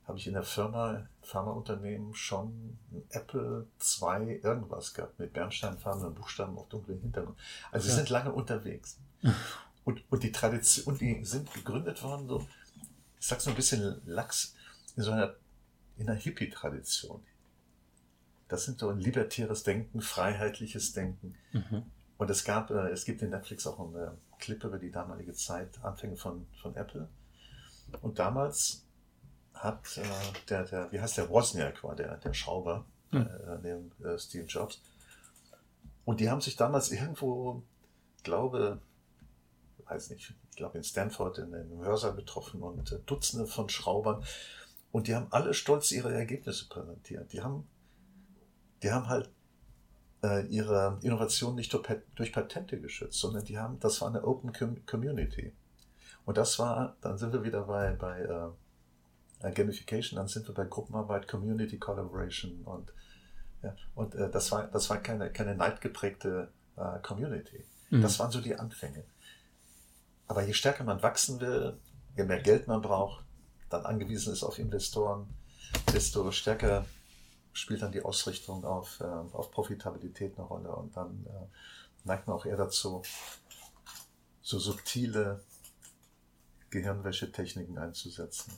habe ich in der Firma, Pharmaunternehmen schon ein Apple 2 irgendwas gehabt mit bernsteinfarbenen Buchstaben auf dunklen Hintergrund. Also ja. sie sind lange unterwegs. *laughs* Und, und die Tradition, und die sind gegründet worden, so, ich sag's so ein bisschen lax, in so einer, in einer Hippie-Tradition. Das sind so ein libertäres Denken, freiheitliches Denken. Mhm. Und es gab, äh, es gibt in Netflix auch eine Clip über die damalige Zeit, Anfänge von, von Apple. Und damals hat äh, der, der, wie heißt der, Wozniak war der, der Schrauber, mhm. äh, neben äh, Steve Jobs. Und die haben sich damals irgendwo, glaube, weiß nicht, ich glaube in Stanford in einem Hörsaal getroffen und äh, Dutzende von Schraubern. Und die haben alle stolz ihre Ergebnisse präsentiert. Die haben, die haben halt äh, ihre Innovation nicht durch Patente geschützt, sondern die haben, das war eine Open Community. Und das war, dann sind wir wieder bei, bei äh, Gamification, dann sind wir bei Gruppenarbeit, Community Collaboration und ja, und äh, das war das war keine keine neidgeprägte äh, Community. Mhm. Das waren so die Anfänge. Aber je stärker man wachsen will, je mehr Geld man braucht, dann angewiesen ist auf Investoren, desto stärker spielt dann die Ausrichtung auf, äh, auf Profitabilität eine Rolle und dann äh, neigt man auch eher dazu, so subtile Gehirnwäschetechniken einzusetzen.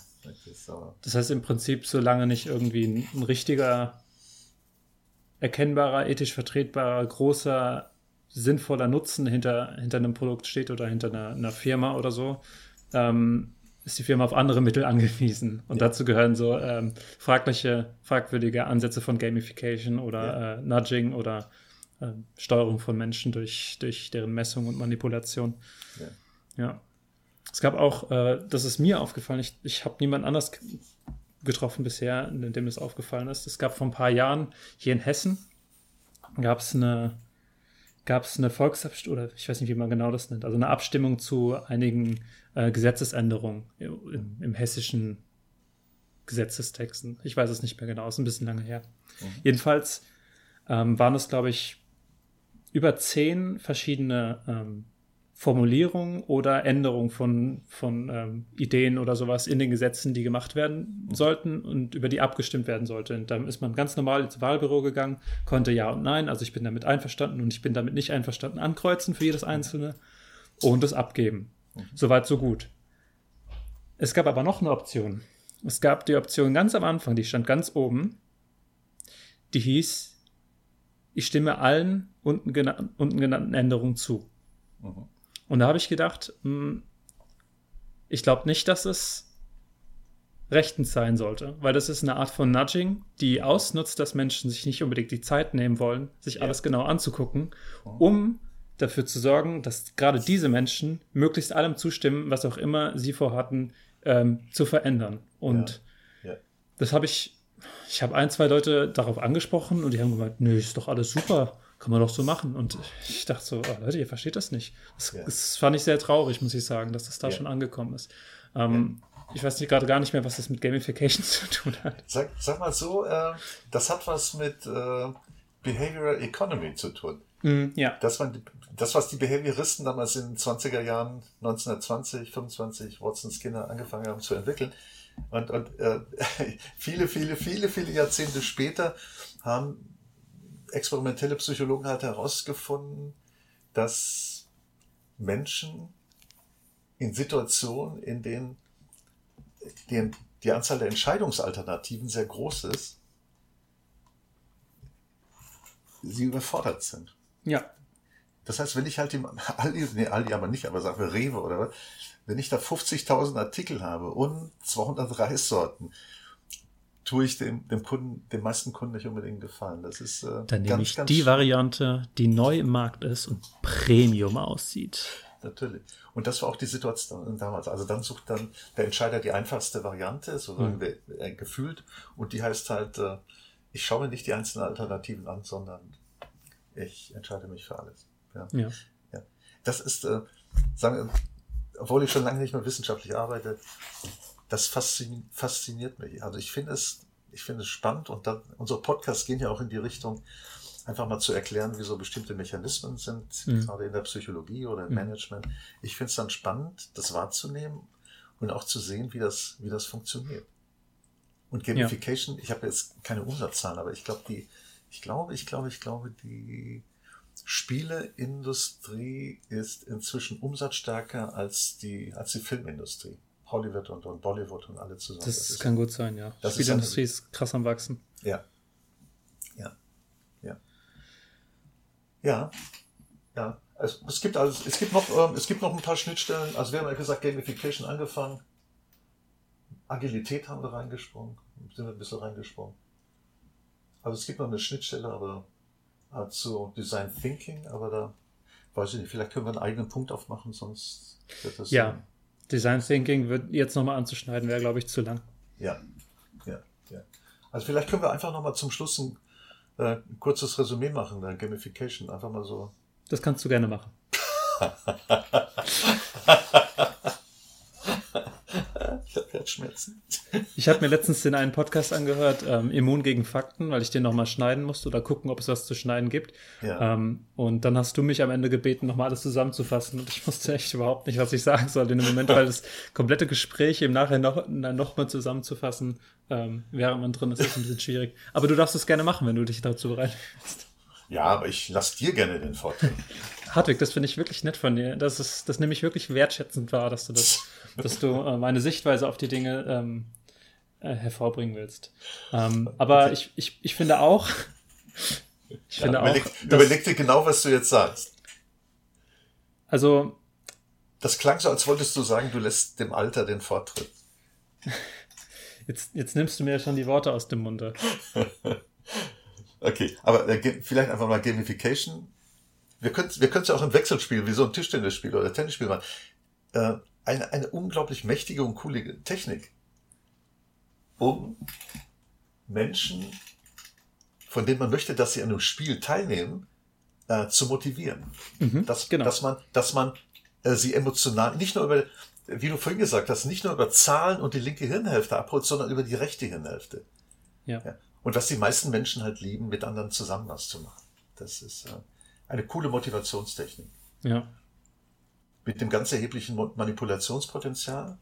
Das heißt im Prinzip, solange nicht irgendwie ein, ein richtiger, erkennbarer, ethisch vertretbarer, großer, sinnvoller Nutzen hinter, hinter einem Produkt steht oder hinter einer, einer Firma oder so, ähm, ist die Firma auf andere Mittel angewiesen. Und ja. dazu gehören so ähm, fragliche, fragwürdige Ansätze von Gamification oder ja. äh, Nudging oder äh, Steuerung von Menschen durch, durch deren Messung und Manipulation. Ja. ja. Es gab auch, äh, das ist mir aufgefallen, ich, ich habe niemand anders getroffen bisher, in dem das aufgefallen ist. Es gab vor ein paar Jahren hier in Hessen, gab es eine gab es eine Volksabstimmung, oder ich weiß nicht, wie man genau das nennt, also eine Abstimmung zu einigen äh, Gesetzesänderungen im, im, hessischen Gesetzestexten. Ich weiß es nicht mehr genau, ist ein bisschen lange her. Mhm. Jedenfalls ähm, waren es, glaube ich, über zehn verschiedene ähm, Formulierung oder Änderung von, von ähm, Ideen oder sowas in den Gesetzen, die gemacht werden sollten und über die abgestimmt werden sollte. Und dann ist man ganz normal ins Wahlbüro gegangen, konnte Ja und Nein, also ich bin damit einverstanden und ich bin damit nicht einverstanden, ankreuzen für jedes einzelne und es abgeben. Mhm. Soweit, so gut. Es gab aber noch eine Option. Es gab die Option ganz am Anfang, die stand ganz oben, die hieß, ich stimme allen unten, genannten, unten genannten Änderungen zu. Mhm. Und da habe ich gedacht, hm, ich glaube nicht, dass es rechtens sein sollte, weil das ist eine Art von Nudging, die ausnutzt, dass Menschen sich nicht unbedingt die Zeit nehmen wollen, sich ja. alles genau anzugucken, um dafür zu sorgen, dass gerade diese Menschen möglichst allem zustimmen, was auch immer sie vorhatten, ähm, zu verändern. Und ja. Ja. das habe ich, ich habe ein, zwei Leute darauf angesprochen und die haben gemeint, nö, ist doch alles super kann man doch so machen. Und ich dachte so, oh, Leute, ihr versteht das nicht. Das, ja. das, fand ich sehr traurig, muss ich sagen, dass das da ja. schon angekommen ist. Ähm, ja. Ich weiß nicht, gerade gar nicht mehr, was das mit Gamification *laughs* zu tun hat. Sag, sag mal so, äh, das hat was mit äh, Behavioral Economy zu tun. Mm, ja. Das, man, das, was die Behavioristen damals in den 20er Jahren, 1920, 25, Watson Skinner angefangen haben zu entwickeln. Und, und äh, *laughs* viele, viele, viele, viele Jahrzehnte später haben experimentelle Psychologen hat herausgefunden, dass Menschen in Situationen, in denen die, die Anzahl der Entscheidungsalternativen sehr groß ist, sie überfordert sind. Ja. Das heißt, wenn ich halt im *laughs* Aldi, nee, Aldi aber nicht, aber sagen wir Rewe oder was, wenn ich da 50.000 Artikel habe und 200 Reissorten, tue ich dem, dem Kunden, dem meisten Kunden nicht unbedingt gefallen. Das ist äh, Dann nehme ich die Variante, die neu im Markt ist und Premium aussieht. Natürlich. Und das war auch die Situation damals. Also dann sucht dann der Entscheider die einfachste Variante, so mhm. äh, gefühlt. Und die heißt halt, äh, ich schaue mir nicht die einzelnen Alternativen an, sondern ich entscheide mich für alles. Ja. ja. ja. Das ist, äh, sagen, obwohl ich schon lange nicht mehr wissenschaftlich arbeite, das fasziniert mich. Also ich finde es, ich finde es spannend und dann, unsere Podcasts gehen ja auch in die Richtung, einfach mal zu erklären, wie so bestimmte Mechanismen sind, mhm. gerade in der Psychologie oder im mhm. Management. Ich finde es dann spannend, das wahrzunehmen und auch zu sehen, wie das, wie das funktioniert. Und Gamification, ja. ich habe jetzt keine Umsatzzahlen, aber ich glaube, die, ich glaube, ich glaube, ich glaube, die Spieleindustrie ist inzwischen umsatzstärker als die, als die Filmindustrie. Hollywood und, und Bollywood und alle zusammen. Das, das kann gut sein, ja. Die Spielindustrie ist, ist krass am Wachsen. Ja. Ja. Ja. Ja. Ja. Es, es gibt also, es gibt noch, ähm, es gibt noch ein paar Schnittstellen. Also wir haben ja gesagt, Gamification angefangen. Agilität haben wir reingesprungen. Sind wir ein bisschen reingesprungen. Also es gibt noch eine Schnittstelle, aber äh, zu Design Thinking, aber da weiß ich nicht, vielleicht können wir einen eigenen Punkt aufmachen, sonst wird das. Ja, Design Thinking wird jetzt nochmal anzuschneiden, wäre, glaube ich, zu lang. Ja, ja, ja. Also vielleicht können wir einfach nochmal zum Schluss ein, äh, ein kurzes Resümee machen, der Gamification. Einfach mal so. Das kannst du gerne machen. *laughs* Herzschmerzen. Ich habe mir letztens den einen Podcast angehört, ähm, Immun gegen Fakten, weil ich den nochmal schneiden musste oder gucken, ob es was zu schneiden gibt. Ja. Ähm, und dann hast du mich am Ende gebeten, nochmal alles zusammenzufassen. Und ich wusste echt überhaupt nicht, was ich sagen soll in dem Moment, weil das komplette Gespräch im Nachhinein noch, noch mal zusammenzufassen, ähm, während man drin ist, ist ein bisschen schwierig. Aber du darfst es gerne machen, wenn du dich dazu bereit bist. Ja, aber ich lasse dir gerne den Vortrag. *laughs* Hartwig, das finde ich wirklich nett von dir. Das, ist, das nehme ich wirklich wertschätzend wahr, dass du das, *laughs* dass du äh, meine Sichtweise auf die Dinge ähm, äh, hervorbringen willst. Ähm, *laughs* aber okay. ich, ich, ich finde auch, ich ja, finde überleg, auch. Dass, überleg dir genau, was du jetzt sagst. Also. Das klang so, als wolltest du sagen, du lässt dem Alter den Vortritt. Jetzt, jetzt nimmst du mir ja schon die Worte aus dem Munde. Okay, aber äh, vielleicht einfach mal Gamification wir können wir können es ja auch im Wechselspiel, wie so ein Tischtennisspiel oder Tennisspiel machen. Äh, eine, eine unglaublich mächtige und coole Technik, um Menschen, von denen man möchte, dass sie an einem Spiel teilnehmen, äh, zu motivieren. Mhm, dass, genau. dass man, dass man äh, sie emotional, nicht nur über, wie du vorhin gesagt hast, nicht nur über Zahlen und die linke Hirnhälfte abholt, sondern über die rechte Hirnhälfte. Ja. ja. Und was die meisten Menschen halt lieben, mit anderen zusammen was zu machen. Das ist, äh, eine coole Motivationstechnik. Ja. Mit dem ganz erheblichen Manipulationspotenzial,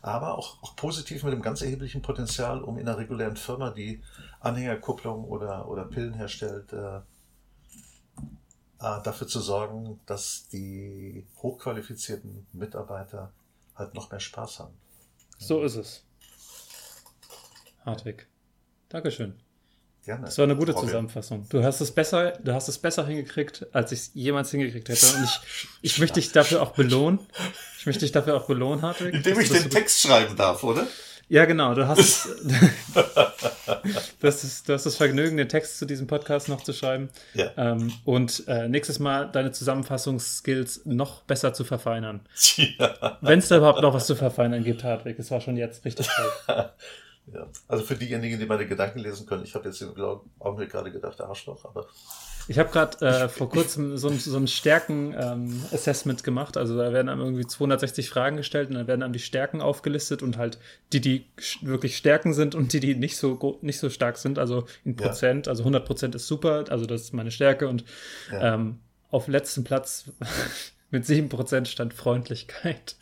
aber auch, auch positiv mit dem ganz erheblichen Potenzial, um in einer regulären Firma, die Anhängerkupplung oder, oder Pillen herstellt, äh, äh, dafür zu sorgen, dass die hochqualifizierten Mitarbeiter halt noch mehr Spaß haben. So ist es. Hartwig. Dankeschön. Gerne. Das war eine gute Zusammenfassung. Du hast es besser, du hast es besser hingekriegt, als ich es jemals hingekriegt hätte. Und ich, ich möchte dich dafür auch belohnen. Ich möchte dich dafür auch belohnen, Hartwig. Indem ich den Text schreiben darf, oder? Ja, genau. Du hast, *laughs* das, du hast das Vergnügen, den Text zu diesem Podcast noch zu schreiben. Ja. Ähm, und äh, nächstes Mal deine Zusammenfassungsskills noch besser zu verfeinern. *laughs* Ja. Wenn es da überhaupt noch was zu verfeinern gibt, Hartwig. Es war schon jetzt richtig toll. *laughs* Ja. Also für diejenigen, die meine Gedanken lesen können, ich habe jetzt im Augenblick gerade gedacht, Arschloch, aber. Ich habe gerade äh, vor kurzem so ein, so ein Stärken-Assessment ähm, gemacht. Also da werden einem irgendwie 260 Fragen gestellt und dann werden einem die Stärken aufgelistet und halt die, die wirklich Stärken sind und die, die nicht so, nicht so stark sind. Also in Prozent. Ja. Also 100 Prozent ist super, also das ist meine Stärke. Und ja. ähm, auf letzten Platz *laughs* mit 7 Prozent stand Freundlichkeit.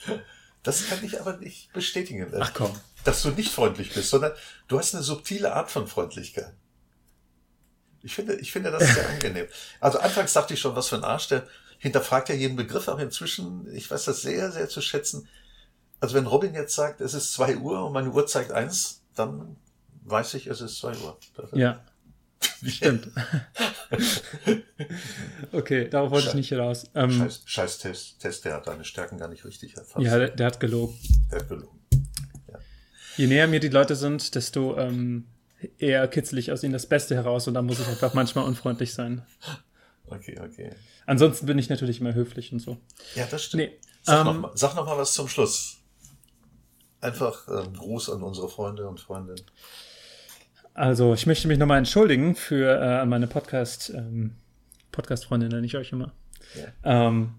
Das kann ich aber nicht bestätigen. Ach komm dass du nicht freundlich bist, sondern du hast eine subtile Art von Freundlichkeit. Ich finde, ich finde das sehr *laughs* angenehm. Also anfangs dachte ich schon, was für ein Arsch, der hinterfragt ja jeden Begriff, aber inzwischen, ich weiß das sehr, sehr zu schätzen. Also wenn Robin jetzt sagt, es ist zwei Uhr und meine Uhr zeigt eins, dann weiß ich, es ist zwei Uhr. Perfekt. Ja. *laughs* Stimmt. *laughs* okay, darauf wollte Scheiß, ich nicht hinaus. Ähm, Scheiß, Scheiß Test, Test, der hat deine Stärken gar nicht richtig erfasst. Ja, der, der hat gelogen. Der hat gelogen. Je näher mir die Leute sind, desto ähm, eher kitzle ich aus ihnen das Beste heraus und dann muss ich einfach manchmal unfreundlich sein. Okay, okay. Ansonsten bin ich natürlich immer höflich und so. Ja, das stimmt. Nee, Sag, ähm, noch mal, sag noch mal was zum Schluss. Einfach ähm, Gruß an unsere Freunde und Freundinnen. Also, ich möchte mich nochmal entschuldigen für äh, an meine Podcast, ähm, Podcast-Freundin nenne ich euch immer. Ähm,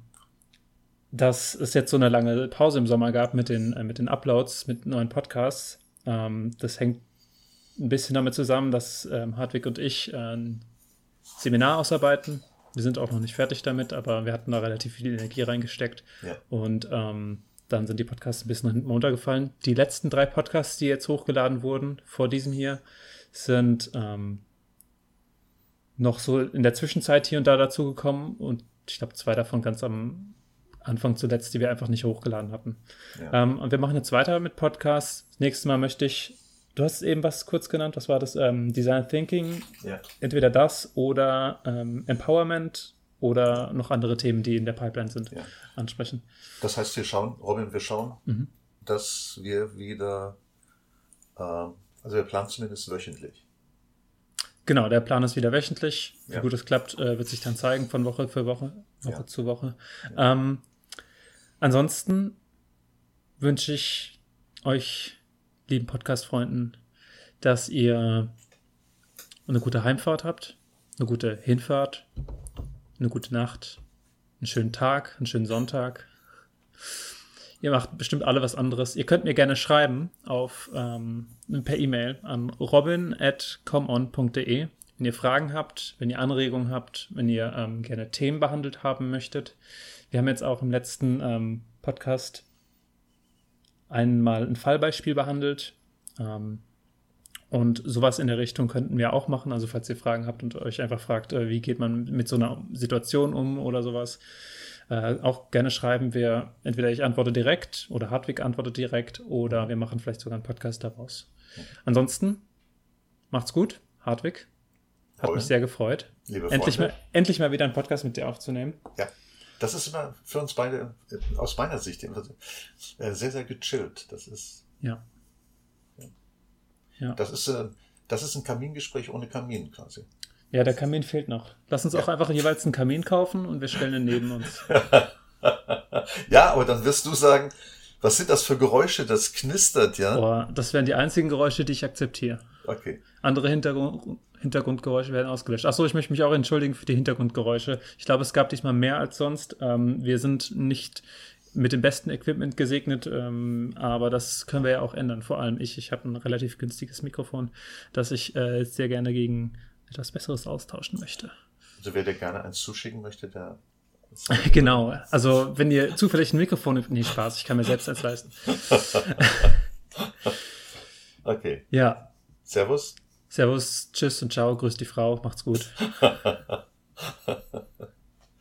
dass es jetzt so eine lange Pause im Sommer gab mit den, äh, mit den Uploads, mit neuen Podcasts. Ähm, das hängt ein bisschen damit zusammen, dass ähm, Hartwig und ich äh, ein Seminar ausarbeiten. Wir sind auch noch nicht fertig damit, aber wir hatten da relativ viel Energie reingesteckt. Ja. Und ähm, dann sind die Podcasts ein bisschen nach hinten runtergefallen. Die letzten drei Podcasts, die jetzt hochgeladen wurden, vor diesem hier, sind ähm, noch so in der Zwischenzeit hier und da dazugekommen. Und ich glaube, zwei davon ganz am Anfang zuletzt, die wir einfach nicht hochgeladen hatten. Ja. Ähm, und wir machen jetzt weiter mit Podcasts. Das nächste Mal möchte ich, du hast eben was kurz genannt, was war das? Ähm, Design Thinking, Ja. entweder das oder ähm, Empowerment oder noch andere Themen, die in der Pipeline sind, Ja. ansprechen. Das heißt, wir schauen, Robin, wir schauen, Mhm. dass wir wieder, ähm, also wir planen zumindest wöchentlich. Genau, der Plan ist wieder wöchentlich. Wie Ja. gut es klappt, äh, wird sich dann zeigen von Woche für Woche, Woche Ja. zu Woche. Ähm, ansonsten wünsche ich euch, lieben Podcast-Freunden, dass ihr eine gute Heimfahrt habt, eine gute Hinfahrt, eine gute Nacht, einen schönen Tag, einen schönen Sonntag. Ihr macht bestimmt alle was anderes. Ihr könnt mir gerne schreiben auf ähm, per E-Mail an robin@comon.de, wenn ihr Fragen habt, wenn ihr Anregungen habt, wenn ihr ähm, gerne Themen behandelt haben möchtet. Wir haben jetzt auch im letzten ähm, Podcast einmal ein Fallbeispiel behandelt. Ähm, und sowas in der Richtung könnten wir auch machen. Also falls ihr Fragen habt und euch einfach fragt, äh, wie geht man mit so einer Situation um oder sowas, äh, auch gerne schreiben wir, entweder ich antworte direkt oder Hartwig antwortet direkt oder wir machen vielleicht sogar einen Podcast daraus. Ansonsten macht's gut, Hartwig. Hat Robin, mich sehr gefreut. Liebe Endlich mal, endlich mal wieder einen Podcast mit dir aufzunehmen. Ja. Das ist immer für uns beide, äh, aus meiner Sicht, äh, sehr, sehr gechillt. Das ist, Ja. Ja. das ist, äh, das ist ein Kamingespräch ohne Kamin quasi. Ja, der Kamin fehlt noch. Lass uns Ja. auch einfach jeweils einen Kamin kaufen und wir stellen ihn neben uns. *laughs* Ja, aber dann wirst du sagen, was sind das für Geräusche? Das knistert, ja? Boah, das wären die einzigen Geräusche, die ich akzeptiere. Okay. Andere Hintergrund, Hintergrundgeräusche werden ausgelöscht. Achso, ich möchte mich auch entschuldigen für die Hintergrundgeräusche. Ich glaube, es gab diesmal mehr als sonst. Ähm, wir sind nicht mit dem besten Equipment gesegnet, ähm, aber das können wir ja auch ändern. Vor allem ich. Ich habe ein relativ günstiges Mikrofon, das ich äh, sehr gerne gegen etwas Besseres austauschen möchte. Also wer dir gerne eins zuschicken möchte, der. *laughs* Genau. Also, wenn ihr zufällig ein Mikrofon. Nee, Spaß, ich kann mir selbst eins leisten. *laughs* Okay. Ja. Servus. Servus, tschüss und ciao, grüß die Frau, macht's gut. *laughs*